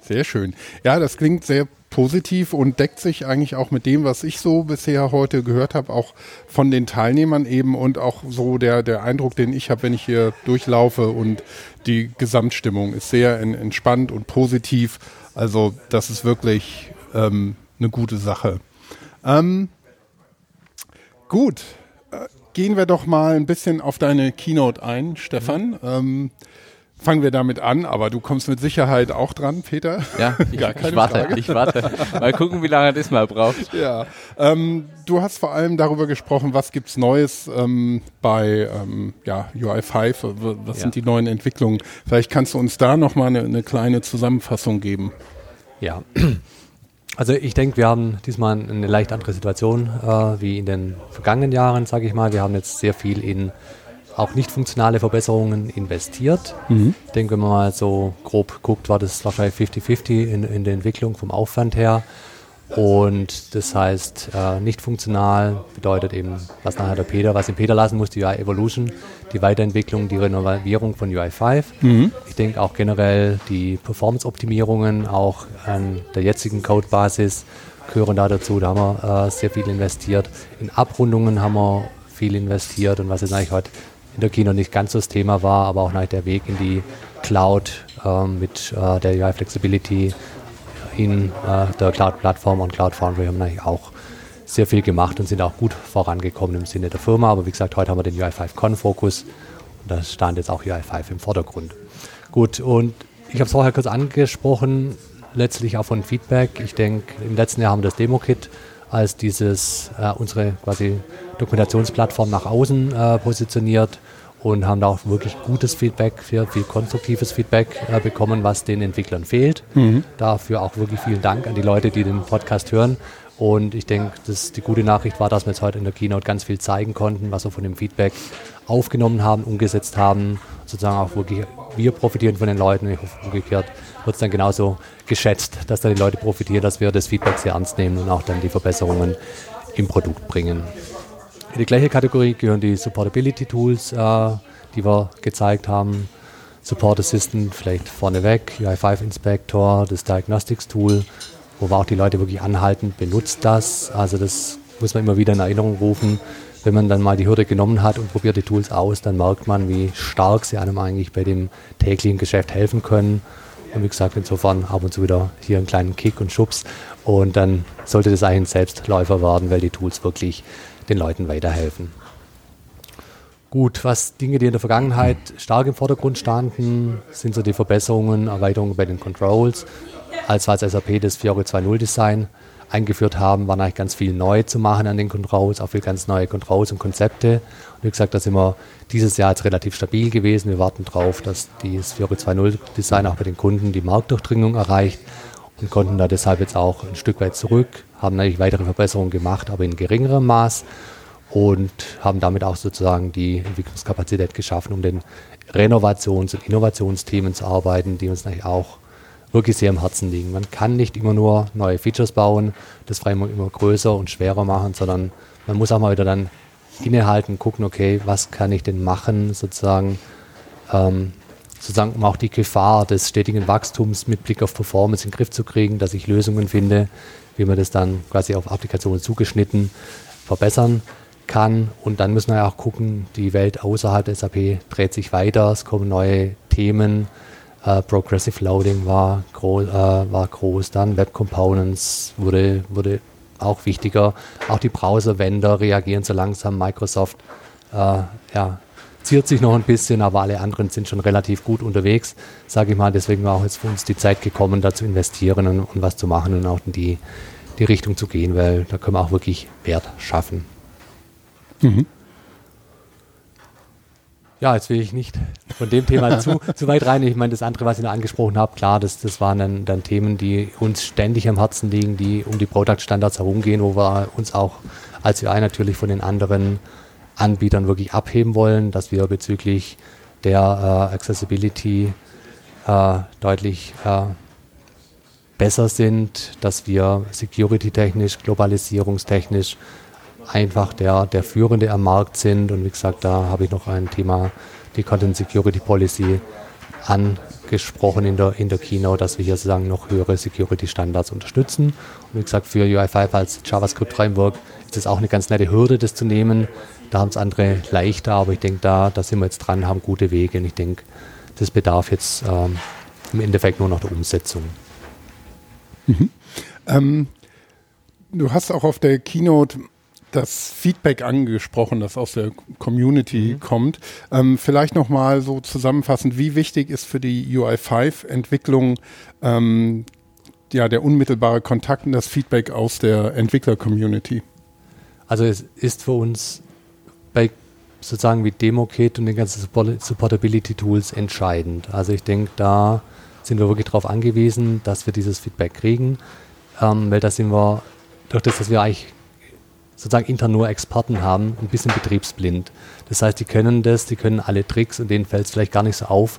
Sehr schön. Ja, das klingt sehr positiv und deckt sich eigentlich auch mit dem, was ich so bisher heute gehört habe, auch von den Teilnehmern eben und auch so der, der Eindruck, den ich habe, wenn ich hier durchlaufe und die Gesamtstimmung ist sehr en- entspannt und positiv. Also das ist wirklich ähm, eine gute Sache. Ähm, gut, äh, gehen wir doch mal ein bisschen auf deine Keynote ein, Stefan. Ähm, fangen wir damit an, aber du kommst mit Sicherheit auch dran, Peter. Ja, ich, ich warte, Frage. ich warte. Mal gucken, wie lange das mal braucht. Ja, ähm, du hast vor allem darüber gesprochen, was gibt's Neues ähm, bei ähm, ja, UI5, was ja. sind die neuen Entwicklungen. Vielleicht kannst du uns da nochmal eine, eine kleine Zusammenfassung geben. Ja, also ich denke, wir haben diesmal eine leicht andere Situation äh, wie in den vergangenen Jahren, sage ich mal. Wir haben jetzt sehr viel in auch nicht funktionale Verbesserungen investiert. Mhm. Ich denke, wenn man mal so grob guckt, war das wahrscheinlich 50-50 in, in der Entwicklung vom Aufwand her. Und das heißt, äh, nicht funktional bedeutet eben, was nachher der Peter, was im Peter lassen muss, die UI Evolution, die Weiterentwicklung, die Renovierung von UI5. Mhm. Ich denke auch generell die Performance-Optimierungen auch an der jetzigen Codebasis gehören da dazu. Da haben wir äh, sehr viel investiert. In Abrundungen haben wir viel investiert und was jetzt eigentlich heute in der Kino nicht ganz so das Thema war, aber auch der Weg in die Cloud äh, mit der UI Flexibility in äh, der Cloud-Plattform und Cloud Foundry haben eigentlich auch sehr viel gemacht und sind auch gut vorangekommen im Sinne der Firma. Aber wie gesagt, heute haben wir den UI5 Con-Fokus und da stand jetzt auch UI5 im Vordergrund. Gut, und ich habe es vorher kurz angesprochen, letztlich auch von Feedback. Ich denke, im letzten Jahr haben wir das Demo-Kit als dieses äh, unsere quasi Dokumentationsplattform nach außen äh, positioniert und haben da auch wirklich gutes Feedback, viel, viel konstruktives Feedback äh, bekommen, was den Entwicklern fehlt. Mhm. Dafür auch wirklich vielen Dank an die Leute, die den Podcast hören. Und ich denke, die gute Nachricht war, dass wir jetzt heute in der Keynote ganz viel zeigen konnten, was wir von dem Feedback aufgenommen haben, umgesetzt haben. Sozusagen auch wirklich, wir profitieren von den Leuten. Ich hoffe, umgekehrt wird es dann genauso geschätzt, dass da die Leute profitieren, dass wir das Feedback sehr ernst nehmen und auch dann die Verbesserungen im Produkt bringen. In die gleiche Kategorie gehören die Supportability Tools, äh, die wir gezeigt haben. Support Assistant vielleicht vorneweg, UI5 Inspector, das Diagnostics Tool, wo wir auch die Leute wirklich anhalten, benutzt das. Also das muss man immer wieder in Erinnerung rufen. Wenn man dann mal die Hürde genommen hat und probiert die Tools aus, dann merkt man, wie stark sie einem eigentlich bei dem täglichen Geschäft helfen können. Und wie gesagt, insofern ab und zu wieder hier einen kleinen Kick und Schubs. Und dann sollte das eigentlich ein Selbstläufer werden, weil die Tools wirklich den Leuten weiterhelfen. Gut, was Dinge, die in der Vergangenheit stark im Vordergrund standen, sind so die Verbesserungen, Erweiterungen bei den Controls. Als wir als SAP das Fiori 2.0 Design eingeführt haben, war eigentlich ganz viel neu zu machen an den Controls, auch viel ganz neue Controls und Konzepte. Und wie gesagt, da sind wir dieses Jahr jetzt relativ stabil gewesen. Wir warten darauf, dass das Fiori 2.0 Design auch bei den Kunden die Marktdurchdringung erreicht und konnten da deshalb jetzt auch ein Stück weit zurück, haben natürlich weitere Verbesserungen gemacht, aber in geringerem Maß und haben damit auch sozusagen die Entwicklungskapazität geschaffen, um den Renovations- und Innovationsthemen zu arbeiten, die uns natürlich auch wirklich sehr am Herzen liegen. Man kann nicht immer nur neue Features bauen, das Framework immer größer und schwerer machen, sondern man muss auch mal wieder dann innehalten, gucken, okay, was kann ich denn machen, sozusagen, ähm, sozusagen um auch die Gefahr des stetigen Wachstums mit Blick auf Performance in den Griff zu kriegen, dass ich Lösungen finde, wie man das dann quasi auf Applikationen zugeschnitten verbessern kann. Und dann müssen wir ja auch gucken, die Welt außerhalb der SAP dreht sich weiter, es kommen neue Themen. Uh, Progressive Loading war, gro uh, war groß, dann Web Components wurde, wurde auch wichtiger. Auch die Browser-Vendor reagieren so langsam. Microsoft uh, ja, ziert sich noch ein bisschen, aber alle anderen sind schon relativ gut unterwegs, sage ich mal. Deswegen war auch jetzt für uns die Zeit gekommen, da zu investieren und, und was zu machen und auch in die, die Richtung zu gehen, weil da können wir auch wirklich Wert schaffen. Mhm. Ja, jetzt will ich nicht von dem Thema zu, zu weit rein. Ich meine, das andere, was ich noch angesprochen habe, klar, das, das waren dann, dann Themen, die uns ständig am Herzen liegen, die um die Product Standards herumgehen, wo wir uns auch als UI natürlich von den anderen Anbietern wirklich abheben wollen, dass wir bezüglich der äh, Accessibility äh, deutlich äh, besser sind, dass wir security-technisch, globalisierungstechnisch einfach der, der Führende am Markt sind. Und wie gesagt, da habe ich noch ein Thema, die Content Security Policy angesprochen in der, in der Keynote, dass wir hier sozusagen noch höhere Security-Standards unterstützen. Und wie gesagt, für UI5 als JavaScript-Framework ist es auch eine ganz nette Hürde, das zu nehmen. Da haben es andere leichter, aber ich denke, da, da sind wir jetzt dran, haben gute Wege. Und ich denke, das bedarf jetzt ähm, im Endeffekt nur noch der Umsetzung. Mhm. Ähm, du hast auch auf der Keynote das Feedback angesprochen, das aus der Community mhm. kommt. Ähm, vielleicht nochmal so zusammenfassend, wie wichtig ist für die UI5-Entwicklung ähm, ja, der unmittelbare Kontakt und das Feedback aus der Entwickler-Community? Also es ist für uns bei sozusagen wie DemoKit und den ganzen Supportability-Tools entscheidend. Also ich denke, da sind wir wirklich darauf angewiesen, dass wir dieses Feedback kriegen, ähm, weil da sind wir, durch das, dass wir eigentlich sozusagen intern nur Experten haben, ein bisschen betriebsblind. Das heißt, die können das, die können alle Tricks und denen fällt es vielleicht gar nicht so auf,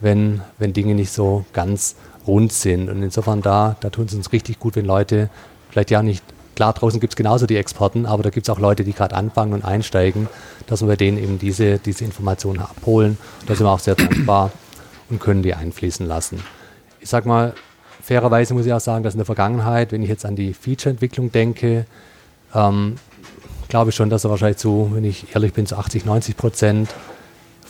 wenn, wenn Dinge nicht so ganz rund sind. Und insofern da, da tun es uns richtig gut, wenn Leute vielleicht ja nicht, klar, draußen gibt es genauso die Experten, aber da gibt es auch Leute, die gerade anfangen und einsteigen, dass wir bei denen eben diese, diese Informationen abholen. Da sind wir auch sehr dankbar und können die einfließen lassen. Ich sag mal, fairerweise muss ich auch sagen, dass in der Vergangenheit, wenn ich jetzt an die Feature-Entwicklung denke, ähm, glaube ich schon, dass er wahrscheinlich zu, wenn ich ehrlich bin, zu 80, 90 Prozent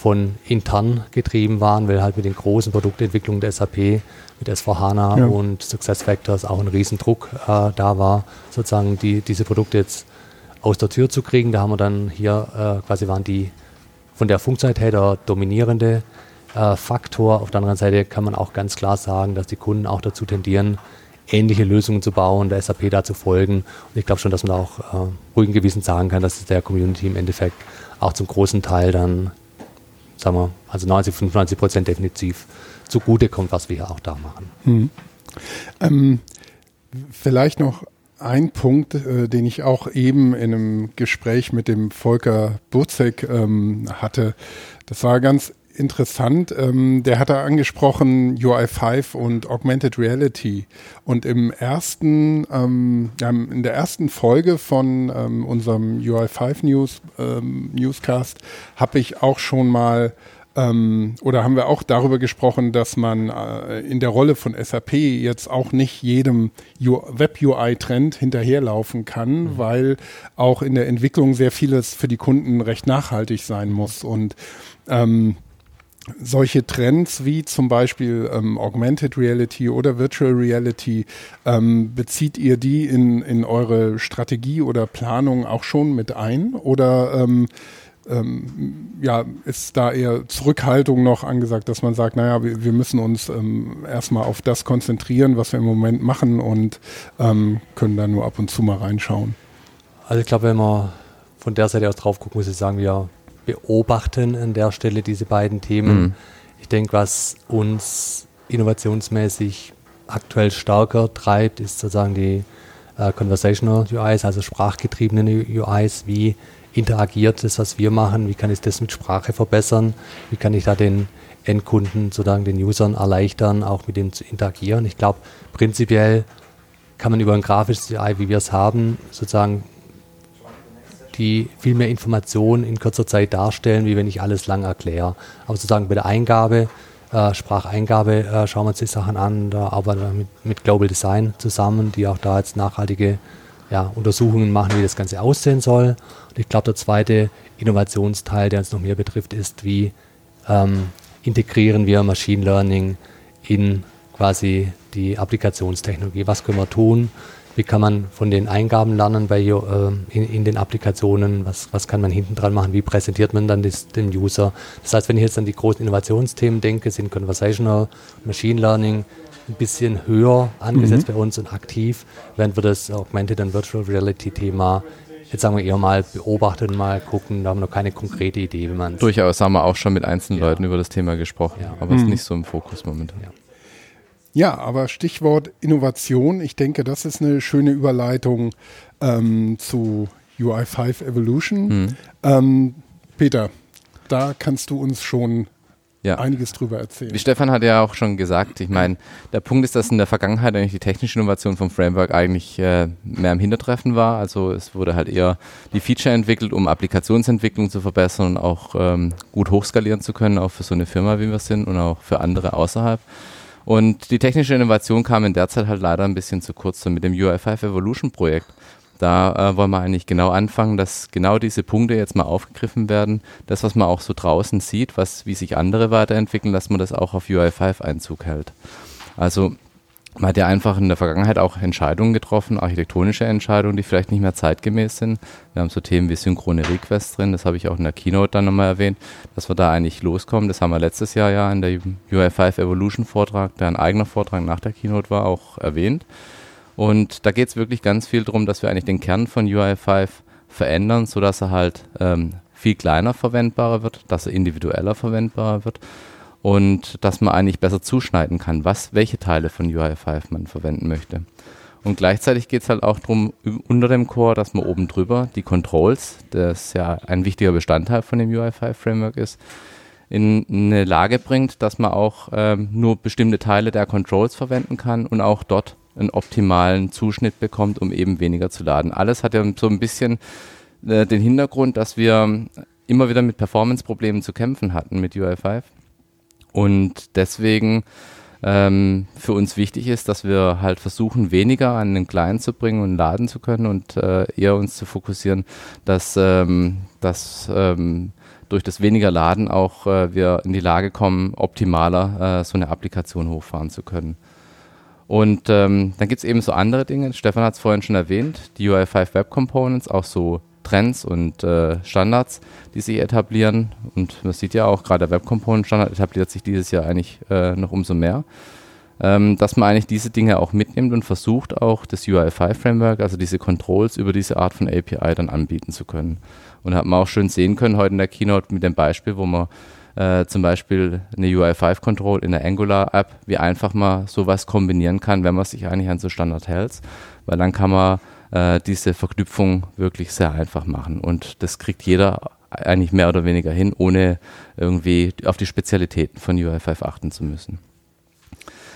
von intern getrieben waren, weil halt mit den großen Produktentwicklungen der SAP, mit S4HANA ja. und SuccessFactors auch ein Riesendruck äh, da war, sozusagen die, diese Produkte jetzt aus der Tür zu kriegen. Da haben wir dann hier äh, quasi waren die von der Funktionalität der dominierende äh, Faktor. Auf der anderen Seite kann man auch ganz klar sagen, dass die Kunden auch dazu tendieren, ähnliche Lösungen zu bauen, der SAP da zu folgen. Und ich glaube schon, dass man da auch äh, ruhigen Gewissen sagen kann, dass der Community im Endeffekt auch zum großen Teil dann, sagen wir, also 90, 95 Prozent definitiv zugute kommt, was wir hier auch da machen. Hm. Ähm, vielleicht noch ein Punkt, äh, den ich auch eben in einem Gespräch mit dem Volker Burzek ähm, hatte. Das war ganz interessant. Ähm, der hat da angesprochen UI5 und Augmented Reality. Und im ersten, ähm, in der ersten Folge von ähm, unserem UI5 News ähm, Newscast habe ich auch schon mal ähm, oder haben wir auch darüber gesprochen, dass man äh, in der Rolle von SAP jetzt auch nicht jedem Web-UI-Trend hinterherlaufen kann, mhm. weil auch in der Entwicklung sehr vieles für die Kunden recht nachhaltig sein muss. Und ähm, solche Trends wie zum Beispiel ähm, Augmented Reality oder Virtual Reality, ähm, bezieht ihr die in, in eure Strategie oder Planung auch schon mit ein? Oder ähm, ähm, ja, ist da eher Zurückhaltung noch angesagt, dass man sagt, naja, wir, wir müssen uns ähm, erstmal auf das konzentrieren, was wir im Moment machen und ähm, können dann nur ab und zu mal reinschauen? Also ich glaube, wenn man von der Seite aus drauf guckt, muss ich sagen, wir beobachten an der Stelle diese beiden Themen. Mhm. Ich denke, was uns innovationsmäßig aktuell stärker treibt, ist sozusagen die äh, Conversational UIs, also sprachgetriebene UIs. Wie interagiert das, was wir machen? Wie kann ich das mit Sprache verbessern? Wie kann ich da den Endkunden, sozusagen den Usern erleichtern, auch mit dem zu interagieren? Ich glaube, prinzipiell kann man über ein grafisches UI, wie wir es haben, sozusagen die viel mehr Informationen in kürzer Zeit darstellen, wie wenn ich alles lang erkläre. Aber sozusagen bei der Eingabe, äh, Spracheingabe, äh, schauen wir uns die Sachen an. Da arbeiten wir mit, mit Global Design zusammen, die auch da jetzt nachhaltige ja, Untersuchungen machen, wie das Ganze aussehen soll. Und ich glaube, der zweite Innovationsteil, der uns noch mehr betrifft, ist, wie ähm, integrieren wir Machine Learning in quasi die Applikationstechnologie. Was können wir tun? Wie kann man von den Eingaben lernen bei, äh, in, in, den Applikationen? Was, was kann man hinten dran machen? Wie präsentiert man dann das, dem User? Das heißt, wenn ich jetzt an die großen Innovationsthemen denke, sind Conversational, Machine Learning ein bisschen höher angesetzt mhm. bei uns und aktiv, während wir das Augmented and Virtual Reality Thema jetzt sagen wir eher mal beobachten, mal gucken, da haben wir noch keine konkrete Idee, wie man Durchaus haben wir auch schon mit einzelnen ja. Leuten über das Thema gesprochen, ja. aber es mhm. ist nicht so im Fokus momentan. Ja. Ja, aber Stichwort Innovation, ich denke, das ist eine schöne Überleitung ähm, zu UI5 Evolution. Mhm. Ähm, Peter, da kannst du uns schon ja. einiges drüber erzählen. Wie Stefan hat ja auch schon gesagt, ich meine, der Punkt ist, dass in der Vergangenheit eigentlich die technische Innovation vom Framework eigentlich äh, mehr im Hintertreffen war. Also es wurde halt eher die Feature entwickelt, um Applikationsentwicklung zu verbessern und auch ähm, gut hochskalieren zu können, auch für so eine Firma, wie wir sind und auch für andere außerhalb. Und die technische Innovation kam in der Zeit halt leider ein bisschen zu kurz. Und mit dem UI5 Evolution Projekt, da äh, wollen wir eigentlich genau anfangen, dass genau diese Punkte jetzt mal aufgegriffen werden. Das, was man auch so draußen sieht, was, wie sich andere weiterentwickeln, dass man das auch auf UI5 Einzug hält. Also man hat ja einfach in der Vergangenheit auch Entscheidungen getroffen, architektonische Entscheidungen, die vielleicht nicht mehr zeitgemäß sind. Wir haben so Themen wie synchrone Requests drin, das habe ich auch in der Keynote dann nochmal erwähnt, dass wir da eigentlich loskommen. Das haben wir letztes Jahr ja in der UI5 Evolution Vortrag, der ein eigener Vortrag nach der Keynote war, auch erwähnt. Und da geht es wirklich ganz viel darum, dass wir eigentlich den Kern von UI5 verändern, sodass er halt ähm, viel kleiner verwendbarer wird, dass er individueller verwendbarer wird und dass man eigentlich besser zuschneiden kann, was, welche Teile von UI5 man verwenden möchte. Und gleichzeitig geht es halt auch darum, unter dem Core, dass man oben drüber die Controls, das ja ein wichtiger Bestandteil von dem UI5-Framework ist, in eine Lage bringt, dass man auch ähm, nur bestimmte Teile der Controls verwenden kann und auch dort einen optimalen Zuschnitt bekommt, um eben weniger zu laden. Alles hat ja so ein bisschen äh, den Hintergrund, dass wir immer wieder mit Performance-Problemen zu kämpfen hatten mit UI5 und deswegen ähm, für uns wichtig ist, dass wir halt versuchen, weniger an den Client zu bringen und laden zu können und äh, eher uns zu fokussieren, dass, ähm, dass ähm, durch das weniger Laden auch äh, wir in die Lage kommen, optimaler äh, so eine Applikation hochfahren zu können. Und ähm, dann gibt es eben so andere Dinge. Stefan hat es vorhin schon erwähnt, die UI5 Web Components, auch so Trends und äh, Standards, die sich etablieren. Und man sieht ja auch, gerade der Web Component Standard etabliert sich dieses Jahr eigentlich äh, noch umso mehr. Ähm, dass man eigentlich diese Dinge auch mitnimmt und versucht auch das UI5 Framework, also diese Controls über diese Art von API dann anbieten zu können. Und hat man auch schön sehen können heute in der Keynote mit dem Beispiel, wo man äh, zum Beispiel eine UI5 Control in der Angular App, wie einfach man sowas kombinieren kann, wenn man sich eigentlich an so Standard hält. Weil dann kann man äh, diese Verknüpfung wirklich sehr einfach machen. Und das kriegt jeder eigentlich mehr oder weniger hin, ohne irgendwie auf die Spezialitäten von UI5 achten zu müssen.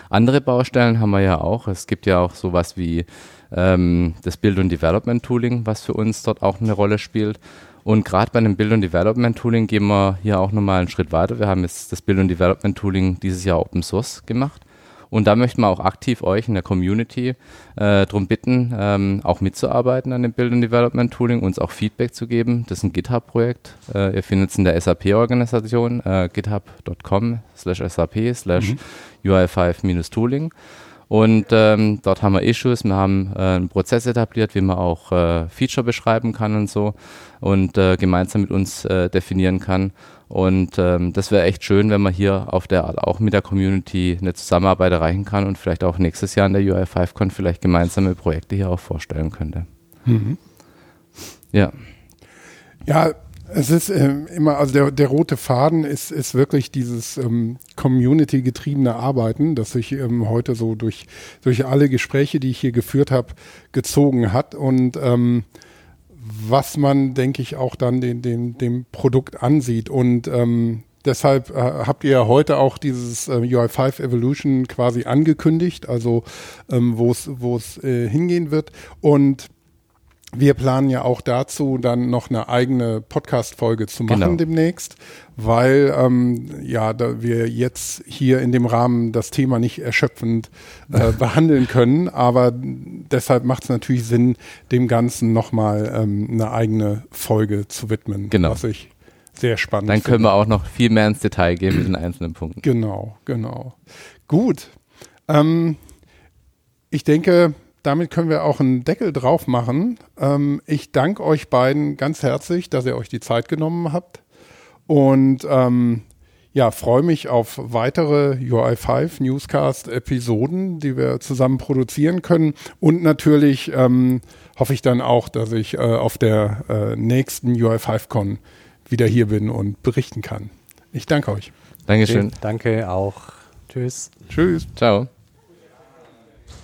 Andere Baustellen haben wir ja auch. Es gibt ja auch sowas wie ähm, das Build- und Development-Tooling, was für uns dort auch eine Rolle spielt. Und gerade bei dem Build- und Development-Tooling gehen wir hier auch nochmal einen Schritt weiter. Wir haben jetzt das Build- und Development-Tooling dieses Jahr Open Source gemacht. Und da möchten wir auch aktiv euch in der Community äh, darum bitten, ähm, auch mitzuarbeiten an dem Build and Development Tooling, uns auch Feedback zu geben. Das ist ein GitHub-Projekt. Äh, ihr findet es in der SAP-Organisation, äh, github.com slash SAP slash UI5-Tooling. Und ähm, dort haben wir Issues, wir haben äh, einen Prozess etabliert, wie man auch äh, Feature beschreiben kann und so und äh, gemeinsam mit uns äh, definieren kann. Und ähm, das wäre echt schön, wenn man hier auf der Art auch mit der Community eine Zusammenarbeit erreichen kann und vielleicht auch nächstes Jahr in der UI5Con vielleicht gemeinsame Projekte hier auch vorstellen könnte. Mhm. Ja. Ja, es ist ähm, immer, also der, der rote Faden ist, ist wirklich dieses ähm, community-getriebene Arbeiten, das sich ähm, heute so durch, durch alle Gespräche, die ich hier geführt habe, gezogen hat. Und ähm, was man, denke ich, auch dann den, den, dem Produkt ansieht. Und ähm, deshalb äh, habt ihr heute auch dieses äh, UI5 Evolution quasi angekündigt, also ähm, wo es äh, hingehen wird. Und wir planen ja auch dazu, dann noch eine eigene Podcast-Folge zu machen genau. demnächst, weil ähm, ja, da wir jetzt hier in dem Rahmen das Thema nicht erschöpfend äh, behandeln können, aber deshalb macht es natürlich Sinn, dem Ganzen nochmal ähm, eine eigene Folge zu widmen. Genau. Was ich sehr spannend Dann können finde. wir auch noch viel mehr ins Detail gehen mit den einzelnen Punkten. Genau, genau. Gut. Ähm, ich denke, damit können wir auch einen Deckel drauf machen. Ähm, ich danke euch beiden ganz herzlich, dass ihr euch die Zeit genommen habt. Und ähm, ja, freue mich auf weitere UI5 Newscast-Episoden, die wir zusammen produzieren können. Und natürlich ähm, hoffe ich dann auch, dass ich äh, auf der äh, nächsten UI5Con wieder hier bin und berichten kann. Ich danke euch. Dankeschön. Okay, danke auch. Tschüss. Tschüss. Ciao.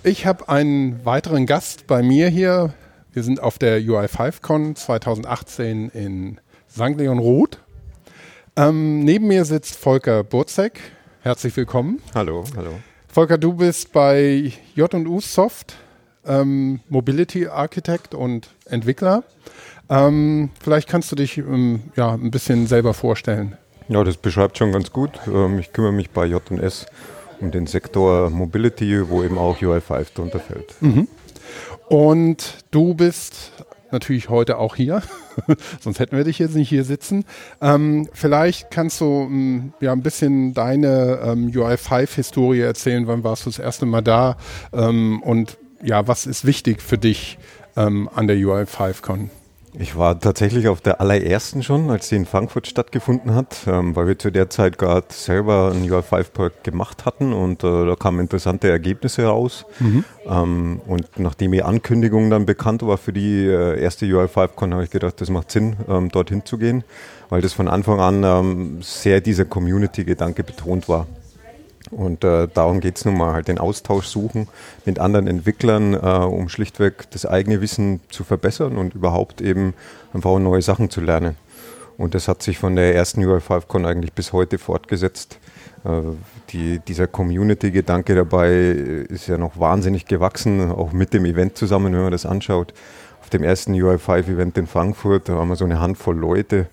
Ich habe einen weiteren Gast bei mir hier. Wir sind auf der UI5Con 2018 in St. Leon Roth. Ähm, neben mir sitzt Volker Burzek. Herzlich willkommen. Hallo, hallo. Volker, du bist bei J&U Soft, ähm, Mobility Architect und Entwickler. Ähm, vielleicht kannst du dich ähm, ja, ein bisschen selber vorstellen. Ja, das beschreibt schon ganz gut. Ähm, ich kümmere mich bei J&S um den Sektor Mobility, wo eben auch UI5 drunter fällt. Mhm. Und du bist natürlich heute auch hier. Sonst hätten wir dich jetzt nicht hier sitzen. Ähm, vielleicht kannst du ähm, ja ein bisschen deine ähm, UI5-Historie erzählen. Wann warst du das erste Mal da? Ähm, und ja, was ist wichtig für dich ähm, an der UI5Con? Ich war tatsächlich auf der allerersten schon, als sie in Frankfurt stattgefunden hat, ähm, weil wir zu der Zeit gerade selber ein UI5-Projekt gemacht hatten und äh, da kamen interessante Ergebnisse raus. Mhm. Ähm, und nachdem die Ankündigung dann bekannt war für die äh, erste UI5-Con, habe ich gedacht, das macht Sinn, ähm, dorthin zu gehen, weil das von Anfang an ähm, sehr dieser Community-Gedanke betont war. Und äh, darum geht es nun mal, halt den Austausch suchen mit anderen Entwicklern, äh, um schlichtweg das eigene Wissen zu verbessern und überhaupt eben einfach neue Sachen zu lernen. Und das hat sich von der ersten UI5Con eigentlich bis heute fortgesetzt. Äh, die, dieser Community-Gedanke dabei ist ja noch wahnsinnig gewachsen, auch mit dem Event zusammen, wenn man das anschaut. Auf dem ersten UI5-Event in Frankfurt, da haben wir so eine Handvoll Leute,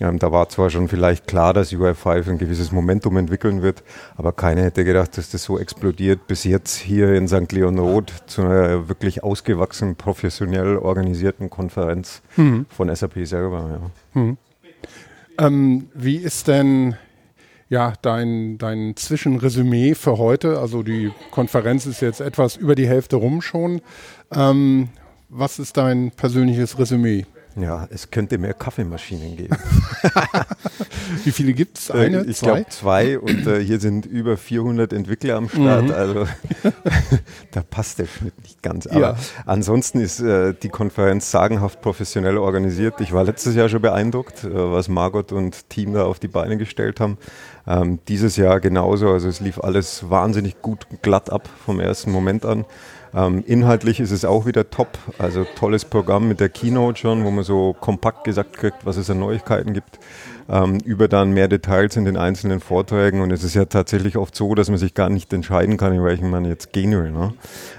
ähm, da war zwar schon vielleicht klar, dass UI5 ein gewisses Momentum entwickeln wird, aber keiner hätte gedacht, dass das so explodiert bis jetzt hier in St. Leon Roth zu einer wirklich ausgewachsenen, professionell organisierten Konferenz mhm. von SAP selber. Ja. Mhm. Ähm, wie ist denn ja, dein, dein Zwischenresümee für heute? Also die Konferenz ist jetzt etwas über die Hälfte rum schon. Ähm, was ist dein persönliches Resümee? Ja, es könnte mehr Kaffeemaschinen geben. Wie viele gibt es? Eine? Ich glaube zwei und äh, hier sind über 400 Entwickler am Start. Mhm. Also da passt der Schnitt nicht ganz. Aber ja. ansonsten ist äh, die Konferenz sagenhaft professionell organisiert. Ich war letztes Jahr schon beeindruckt, äh, was Margot und Team da auf die Beine gestellt haben. Ähm, dieses Jahr genauso. Also es lief alles wahnsinnig gut glatt ab vom ersten Moment an. Ähm, inhaltlich ist es auch wieder top. Also tolles Programm mit der Keynote schon, wo man so kompakt gesagt kriegt, was es an Neuigkeiten gibt. Ähm, über dann mehr Details in den einzelnen Vorträgen. Und es ist ja tatsächlich oft so, dass man sich gar nicht entscheiden kann, in welchen man jetzt gehen will. Ne?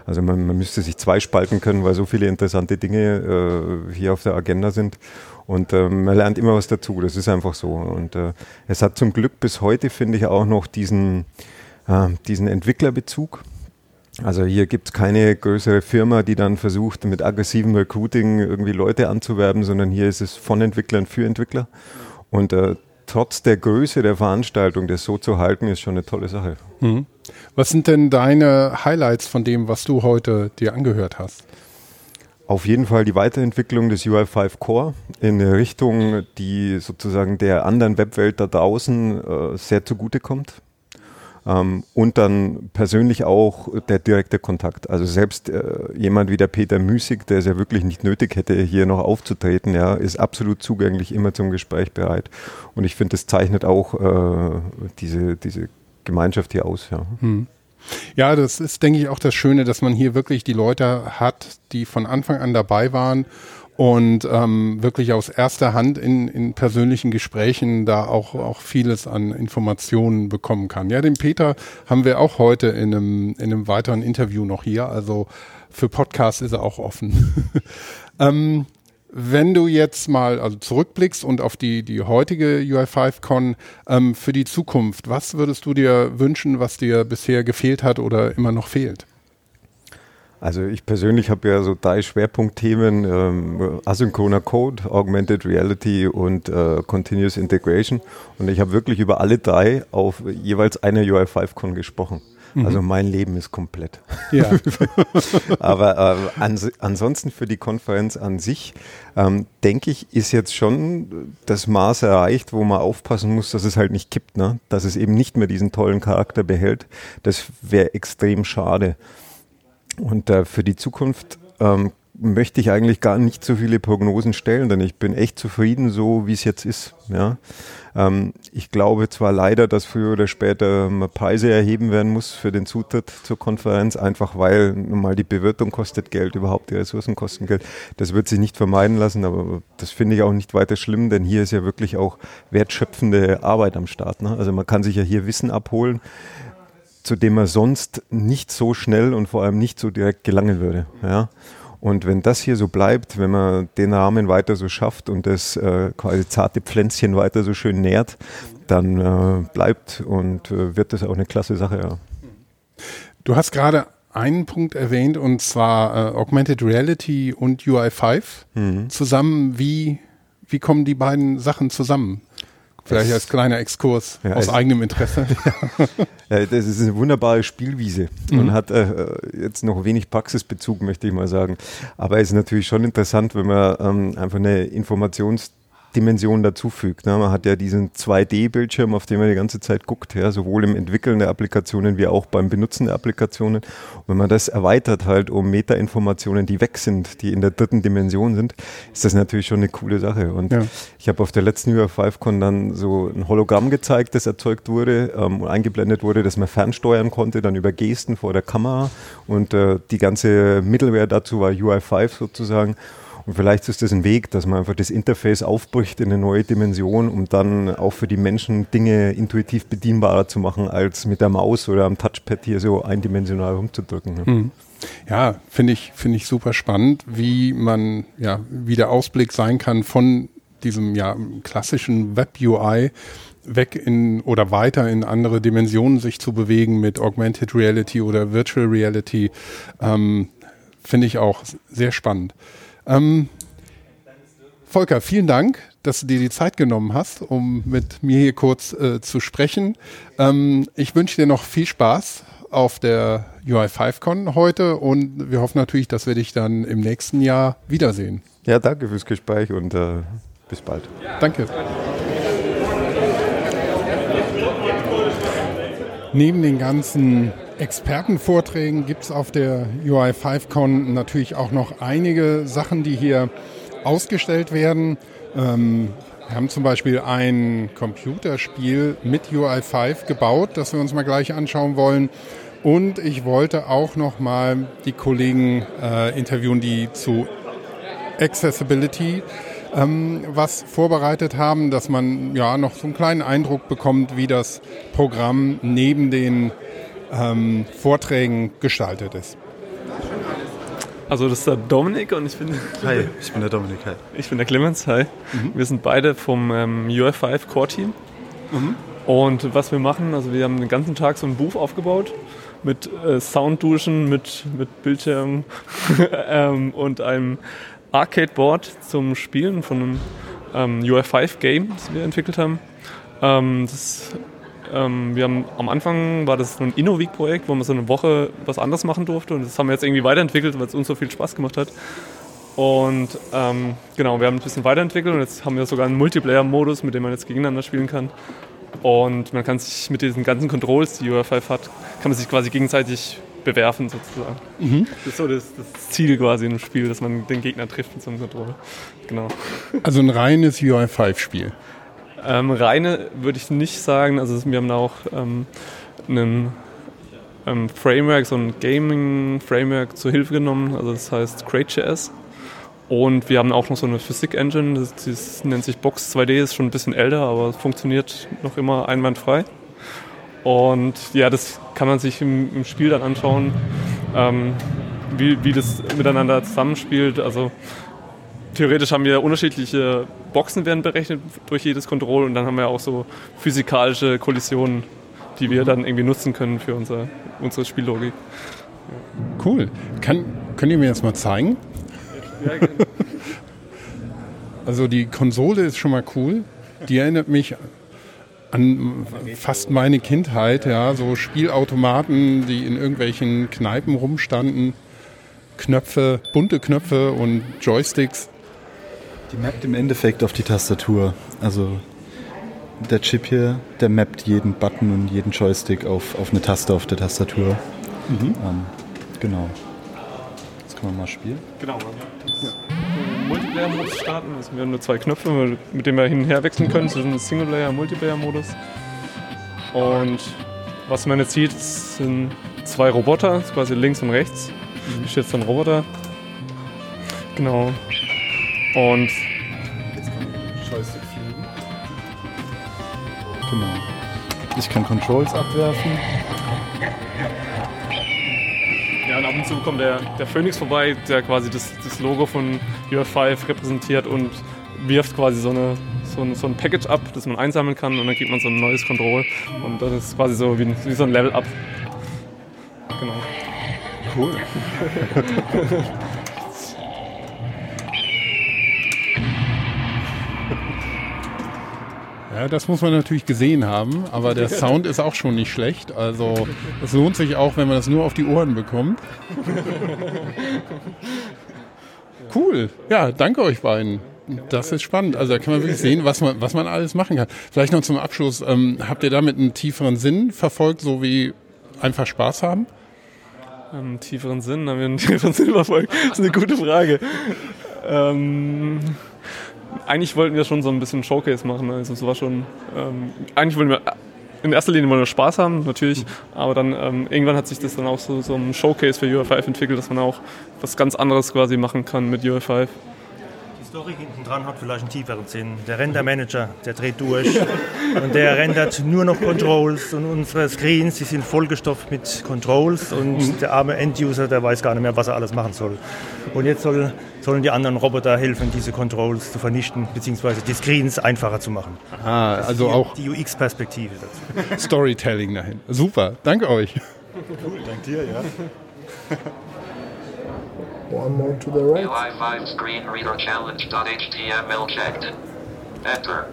Also man, man, müsste sich zwei spalten können, weil so viele interessante Dinge äh, hier auf der Agenda sind. Und äh, man lernt immer was dazu. Das ist einfach so. Und äh, es hat zum Glück bis heute, finde ich, auch noch diesen, äh, diesen Entwicklerbezug. Also hier gibt es keine größere Firma, die dann versucht, mit aggressivem Recruiting irgendwie Leute anzuwerben, sondern hier ist es von Entwicklern für Entwickler. Und äh, trotz der Größe der Veranstaltung, das so zu halten, ist schon eine tolle Sache. Mhm. Was sind denn deine Highlights von dem, was du heute dir angehört hast? Auf jeden Fall die Weiterentwicklung des UI5 Core in eine Richtung, die sozusagen der anderen Webwelt da draußen äh, sehr zugutekommt. Ähm, und dann persönlich auch der direkte Kontakt. Also selbst äh, jemand wie der Peter Müßig, der es ja wirklich nicht nötig hätte, hier noch aufzutreten, ja, ist absolut zugänglich, immer zum Gespräch bereit. Und ich finde, das zeichnet auch äh, diese, diese Gemeinschaft hier aus. Ja. Hm. Ja, das ist, denke ich, auch das Schöne, dass man hier wirklich die Leute hat, die von Anfang an dabei waren und ähm, wirklich aus erster Hand in, in persönlichen Gesprächen da auch, auch vieles an Informationen bekommen kann. Ja, den Peter haben wir auch heute in einem, in einem weiteren Interview noch hier. Also für Podcasts ist er auch offen. ähm, wenn du jetzt mal also zurückblickst und auf die, die heutige UI5Con ähm, für die Zukunft, was würdest du dir wünschen, was dir bisher gefehlt hat oder immer noch fehlt? Also ich persönlich habe ja so drei Schwerpunktthemen, ähm, asynchroner Code, Augmented Reality und äh, Continuous Integration. Und ich habe wirklich über alle drei auf jeweils einer UI5Con gesprochen. Mhm. Also mein Leben ist komplett. Ja. Aber äh, ans ansonsten für die Konferenz an sich, ähm, denke ich, ist jetzt schon das Maß erreicht, wo man aufpassen muss, dass es halt nicht kippt, ne? dass es eben nicht mehr diesen tollen Charakter behält. Das wäre extrem schade. Und äh, für die Zukunft ähm, möchte ich eigentlich gar nicht so viele Prognosen stellen, denn ich bin echt zufrieden, so wie es jetzt ist. Ja. Ähm, ich glaube zwar leider, dass früher oder später man Preise erheben werden muss für den Zutritt zur Konferenz, einfach weil nun mal die Bewirtung kostet Geld, überhaupt die Ressourcen kosten Geld. Das wird sich nicht vermeiden lassen, aber das finde ich auch nicht weiter schlimm, denn hier ist ja wirklich auch wertschöpfende Arbeit am Start. Ne? Also man kann sich ja hier Wissen abholen zu dem man sonst nicht so schnell und vor allem nicht so direkt gelangen würde. Ja? Und wenn das hier so bleibt, wenn man den Rahmen weiter so schafft und das äh, quasi zarte Pflänzchen weiter so schön nährt, dann äh, bleibt und äh, wird das auch eine klasse Sache. Ja. Du hast gerade einen Punkt erwähnt und zwar äh, Augmented Reality und UI5 Mhm. zusammen. Wie, wie kommen die beiden Sachen zusammen? Vielleicht als kleiner Exkurs Ja, aus eigenem Interesse. Ja, das ist eine wunderbare Spielwiese Mhm. und hat äh, jetzt noch wenig Praxisbezug, möchte ich mal sagen. Aber es ist natürlich schon interessant, wenn man ähm, einfach eine Informationsdimension dazufügt. Ne? Man hat ja diesen 2D-Bildschirm, auf den man die ganze Zeit guckt, ja? sowohl im Entwickeln der Applikationen wie auch beim Benutzen der Applikationen. Und wenn man das erweitert halt um Metainformationen, die weg sind, die in der dritten Dimension sind, ist das natürlich schon eine coole Sache. Und Ja. ich habe auf der letzten UR5Con dann so ein Hologramm gezeigt, das erzeugt wurde ähm, und eingeblendet wurde, das man fernsteuern konnte, dann über Gesten vor der Kamera. Und äh, die ganze Middleware dazu war UI5 sozusagen. Und vielleicht ist das ein Weg, dass man einfach das Interface aufbricht in eine neue Dimension, um dann auch für die Menschen Dinge intuitiv bedienbarer zu machen, als mit der Maus oder am Touchpad hier so eindimensional rumzudrücken. Ne? Mhm. Ja, finde ich, finde ich super spannend, wie man, ja, wie der Ausblick sein kann von diesem ja, klassischen Web-UI weg in oder weiter in andere Dimensionen sich zu bewegen mit Augmented Reality oder Virtual Reality. Ähm, finde ich auch sehr spannend. Ähm, Volker, vielen Dank, dass du dir die Zeit genommen hast, um mit mir hier kurz äh, zu sprechen. Ähm, ich wünsche dir noch viel Spaß auf der UI5Con heute und wir hoffen natürlich, dass wir dich dann im nächsten Jahr wiedersehen. Ja, danke fürs Gespräch und äh, bis bald. Danke. Neben den ganzen Expertenvorträgen gibt es auf der UI5Con natürlich auch noch einige Sachen, die hier ausgestellt werden. Ähm, wir haben zum Beispiel ein Computerspiel mit UI5 gebaut, das wir uns mal gleich anschauen wollen. Und ich wollte auch noch mal die Kollegen äh, interviewen, die zu Accessibility ähm, was vorbereitet haben, dass man ja noch so einen kleinen Eindruck bekommt, wie das Programm neben den ähm, Vorträgen gestaltet ist. Also das ist der Dominik und ich bin Hi, ich bin der Dominik, hi. ich bin der Clemens, hi. Wir sind beide vom ähm, UI5 Core Team. Und was wir machen, also wir haben den ganzen Tag so ein Booth aufgebaut mit äh, Soundduschen, mit, mit Bildschirm ähm, und einem Arcade-Board zum Spielen von einem ähm, UI5-Game, das wir entwickelt haben. Ähm, das, ähm, wir haben am Anfang war das so ein InnoWeek-Projekt, wo man so eine Woche was anderes machen durfte und das haben wir jetzt irgendwie weiterentwickelt, weil es uns so viel Spaß gemacht hat. Und ähm, genau, wir haben ein bisschen weiterentwickelt und jetzt haben wir sogar einen Multiplayer-Modus, mit dem man jetzt gegeneinander spielen kann. Und man kann sich mit diesen ganzen Controls, die UR5 hat, kann man sich quasi gegenseitig bewerfen sozusagen. Mhm. Das ist so das, das Ziel quasi im Spiel, dass man den Gegner trifft mit so einem Controller. Genau. Also ein reines UI5-Spiel. Ähm, reine würde ich nicht sagen. Also wir haben da auch ähm, einen ähm, Framework, so ein Gaming-Framework zur Hilfe genommen. Also das heißt CrateJS. Und wir haben auch noch so eine Physik-Engine, das, das nennt sich Box 2D, ist schon ein bisschen älter, aber funktioniert noch immer einwandfrei. Und ja, das kann man sich im, im Spiel dann anschauen, ähm, wie, wie das miteinander zusammenspielt. Also theoretisch haben wir unterschiedliche Boxen werden berechnet durch jedes Control und dann haben wir auch so physikalische Kollisionen, die wir dann irgendwie nutzen können für unser, unsere Spiellogik. Cool. Kann, könnt ihr mir das mal zeigen? Also die Konsole ist schon mal cool. Die erinnert mich an fast meine Kindheit, ja, so Spielautomaten, die in irgendwelchen Kneipen rumstanden, Knöpfe, bunte Knöpfe und Joysticks. Die mappt im Endeffekt auf die Tastatur. Also der Chip hier, der mappt jeden Button und jeden Joystick auf, auf eine Taste auf der Tastatur. Mhm. Ähm, genau. Jetzt können wir mal spielen. Genau. Ja. Multiplayer-Modus starten. Also wir haben nur zwei Knöpfe, mit denen wir hin und her wechseln können zwischen Singleplayer und Multiplayer-Modus. Und was man jetzt sieht, sind zwei Roboter, quasi links und rechts. Hier steht jetzt ein Roboter. Genau. Und Jetzt kann ich Joystick fliegen. Genau. Ich kann Controls abwerfen. Ja, und ab und zu kommt der, der Phoenix vorbei, der quasi das, das Logo von UF5 repräsentiert und wirft quasi so, eine, so, ein, so ein Package ab, das man einsammeln kann und dann kriegt man so ein neues Control und das ist quasi so wie, wie so ein Level-Up. Genau. Cool. Ja, das muss man natürlich gesehen haben, aber der Sound ist auch schon nicht schlecht. Also es lohnt sich auch, wenn man das nur auf die Ohren bekommt. Cool. Ja, danke euch beiden. Das ist spannend. Also da kann man wirklich sehen, was man, was man alles machen kann. Vielleicht noch zum Abschluss. Ähm, habt ihr damit einen tieferen Sinn verfolgt, so wie einfach Spaß haben? Einen tieferen Sinn? Haben wir einen tieferen Sinn verfolgt? Das ist eine gute Frage. Ähm, eigentlich wollten wir schon so ein bisschen Showcase machen. Also es war schon. Ähm, eigentlich wollten wir in erster Linie wollen wir Spaß haben, natürlich, aber dann ähm, irgendwann hat sich das dann auch so, so ein Showcase für UI5 entwickelt, dass man auch was ganz anderes quasi machen kann mit UI5. Die Story hinten dran hat vielleicht einen tieferen Sinn. Der Render-Manager, der dreht durch und der rendert nur noch Controls und unsere Screens, die sind vollgestopft mit Controls und der arme End-User, der weiß gar nicht mehr, was er alles machen soll. Und jetzt soll, sollen die anderen Roboter helfen, diese Controls zu vernichten, beziehungsweise die Screens einfacher zu machen. Ah, also auch die UX-Perspektive dazu. Storytelling dahin. Super, danke euch. Cool, dank dir, ja. One more to the right. UI5 screen reader challenge.html checked. Enter.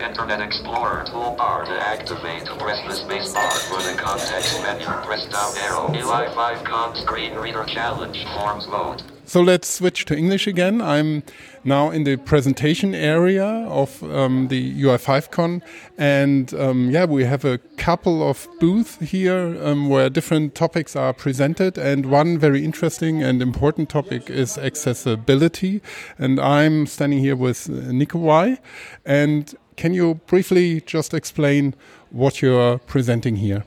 Internet Explorer toolbar to activate. Press the spacebar for the context menu. Press down arrow. UI5 con screen reader challenge forms mode. So let's switch to English again. I'm now in the presentation area of um, the UI5Con, and um, yeah, we have a couple of booths here um, where different topics are presented, and one very interesting and important topic is accessibility. And I'm standing here with uh, Y. And can you briefly just explain what you're presenting here?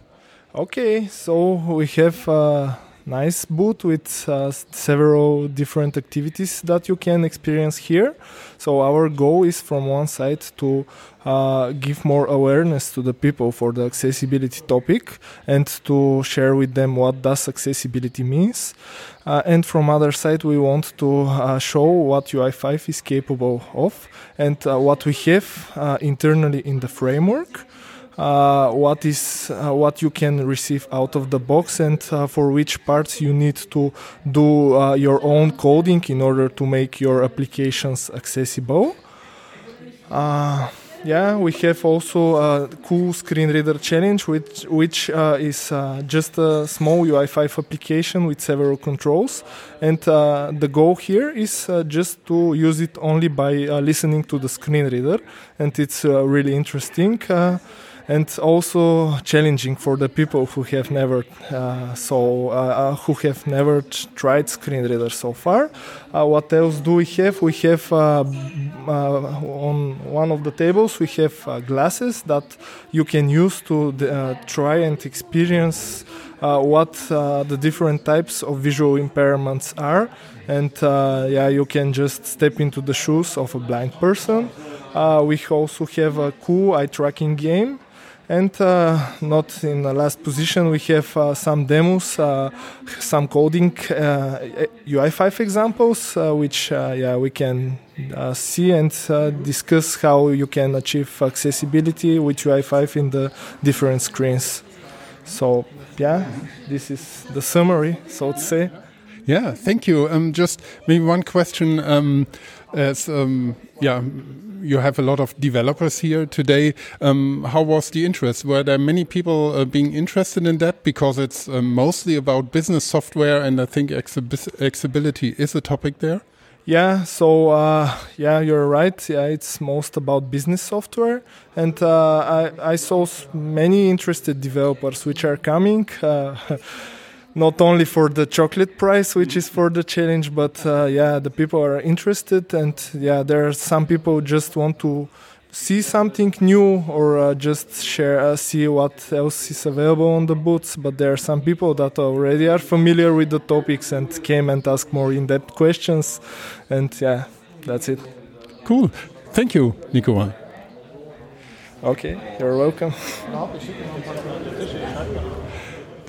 Okay, so we have a nice booth with uh, several different activities that you can experience here. So our goal is from one side to uh, give more awareness to the people for the accessibility topic and to share with them what does accessibility means. Uh, and from other side, we want to uh, show what UI5 is capable of and uh, what we have uh, internally in the framework uh, what is uh, what you can receive out of the box and uh, for which parts you need to do uh, your own coding in order to make your applications accessible. Uh, yeah, we have also a cool screen reader challenge, which which uh, is uh, just a small UI5 application with several controls, and uh, the goal here is uh, just to use it only by listening to the screen reader, and it's really interesting. And also challenging for the people who have never uh, so uh, uh, who have never tried screen reader so far. Uh, what else do we have? We have uh, uh, on one of the tables we have glasses that you can use to try and experience what the different types of visual impairments are, and yeah, you can just step into the shoes of a blind person. We also have a cool eye tracking game. And uh, not in the last position, we have uh, some demos, uh, some coding uh, UI5 examples, which yeah we can see and discuss how you can achieve accessibility with UI5 in the different screens. So yeah, this is the summary, so to say. Yeah, thank you. Um, just maybe one question. Um, as um, yeah, you have a lot of developers here today. Um, how was the interest? Were there many people uh, being interested in that? Because it's um, mostly about business software, and I think accessibility is a topic there. Yeah, so uh, yeah, you're right. Yeah, it's most about business software, and uh, I, I saw many interested developers which are coming. Uh, not only for the chocolate prize, which is for the challenge, but uh, yeah, the people are interested, and yeah, there are some people just want to see something new or uh, just share uh, see what else is available on the booths. But there are some people that already are familiar with the topics and came and asked more in-depth questions. And yeah that's it. Cool. Thank you Nicola okay you're welcome.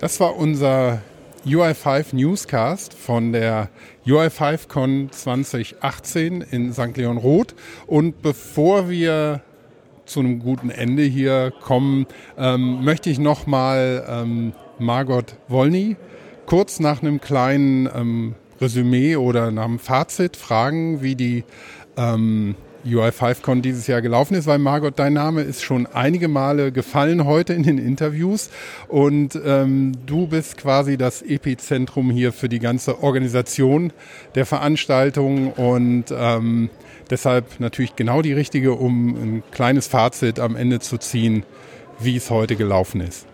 Das war unser UI5 Newscast von der UI5Con 2018 in St. Leon Roth. Und bevor wir zu einem guten Ende hier kommen, ähm, möchte ich nochmal ähm, Margot Wolny kurz nach einem kleinen ähm, Resümee oder nach einem Fazit fragen, wie die ähm, UI5Con dieses Jahr gelaufen ist, weil Margot, dein Name ist schon einige Male gefallen heute in den Interviews und ähm, du bist quasi das Epizentrum hier für die ganze Organisation der Veranstaltung und ähm, deshalb natürlich genau die richtige, um ein kleines Fazit am Ende zu ziehen, wie es heute gelaufen ist.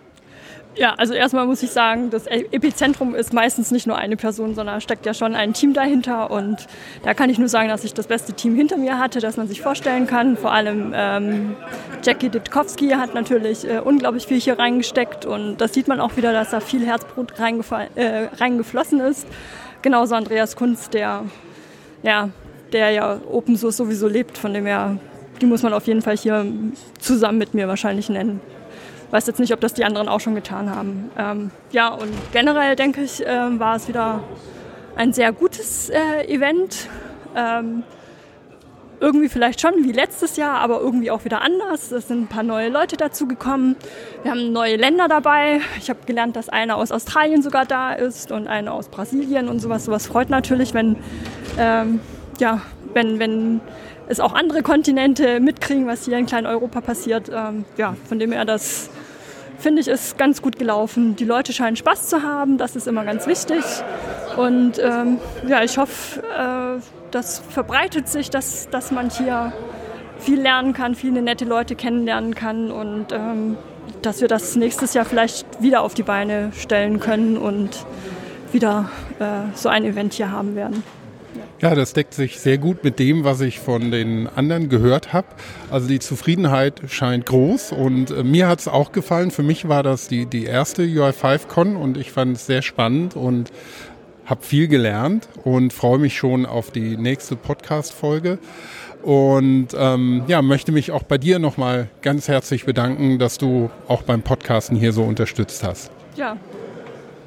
Ja, also erstmal muss ich sagen, das Epizentrum ist meistens nicht nur eine Person, sondern steckt ja schon ein Team dahinter. Und da kann ich nur sagen, dass ich das beste Team hinter mir hatte, das man sich vorstellen kann. Vor allem ähm, Jackie Ditkowski hat natürlich äh, unglaublich viel hier reingesteckt und das sieht man auch wieder, dass da viel Herzblut äh, reingeflossen ist. Genauso Andreas Kunz, der ja, der ja Open Source sowieso lebt, von dem her, die muss man auf jeden Fall hier zusammen mit mir wahrscheinlich nennen weiß jetzt nicht, ob das die anderen auch schon getan haben. Ähm, ja, und generell denke ich, äh, war es wieder ein sehr gutes äh, Event. Ähm, irgendwie vielleicht schon wie letztes Jahr, aber irgendwie auch wieder anders. Es sind ein paar neue Leute dazugekommen. Wir haben neue Länder dabei. Ich habe gelernt, dass einer aus Australien sogar da ist und einer aus Brasilien und sowas. Sowas freut natürlich, wenn, ähm, ja, wenn, wenn es auch andere Kontinente mitkriegen, was hier in Klein-Europa passiert. Ähm, ja, von dem her, das finde ich, ist ganz gut gelaufen. Die Leute scheinen Spaß zu haben, das ist immer ganz wichtig. Und ähm, ja, ich hoffe, äh, das verbreitet sich, dass, dass man hier viel lernen kann, viele nette Leute kennenlernen kann und ähm, dass wir das nächstes Jahr vielleicht wieder auf die Beine stellen können und wieder äh, so ein Event hier haben werden. Ja, das deckt sich sehr gut mit dem, was ich von den anderen gehört habe. Also die Zufriedenheit scheint groß und äh, mir hat es auch gefallen. Für mich war das die, die erste UI5Con und ich fand es sehr spannend und habe viel gelernt und freue mich schon auf die nächste Podcast-Folge. Und ähm, ja, möchte mich auch bei dir nochmal ganz herzlich bedanken, dass du auch beim Podcasten hier so unterstützt hast. Ja,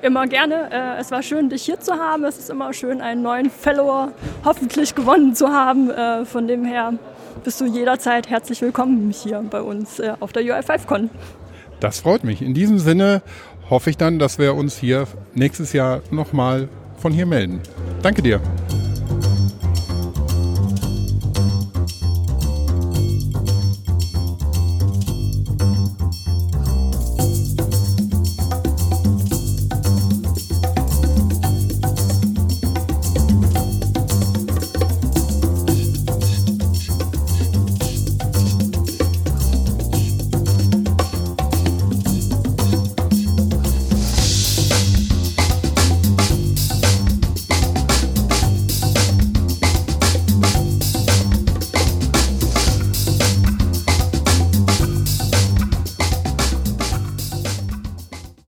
immer gerne. Äh, es war schön, dich hier zu haben. Es ist immer schön, einen neuen Follower hoffentlich gewonnen zu haben. Äh, von dem her bist du jederzeit herzlich willkommen hier bei uns äh, auf der UI5Con. Das freut mich. In diesem Sinne hoffe ich dann, dass wir uns hier nächstes Jahr nochmal von hier melden. Danke dir.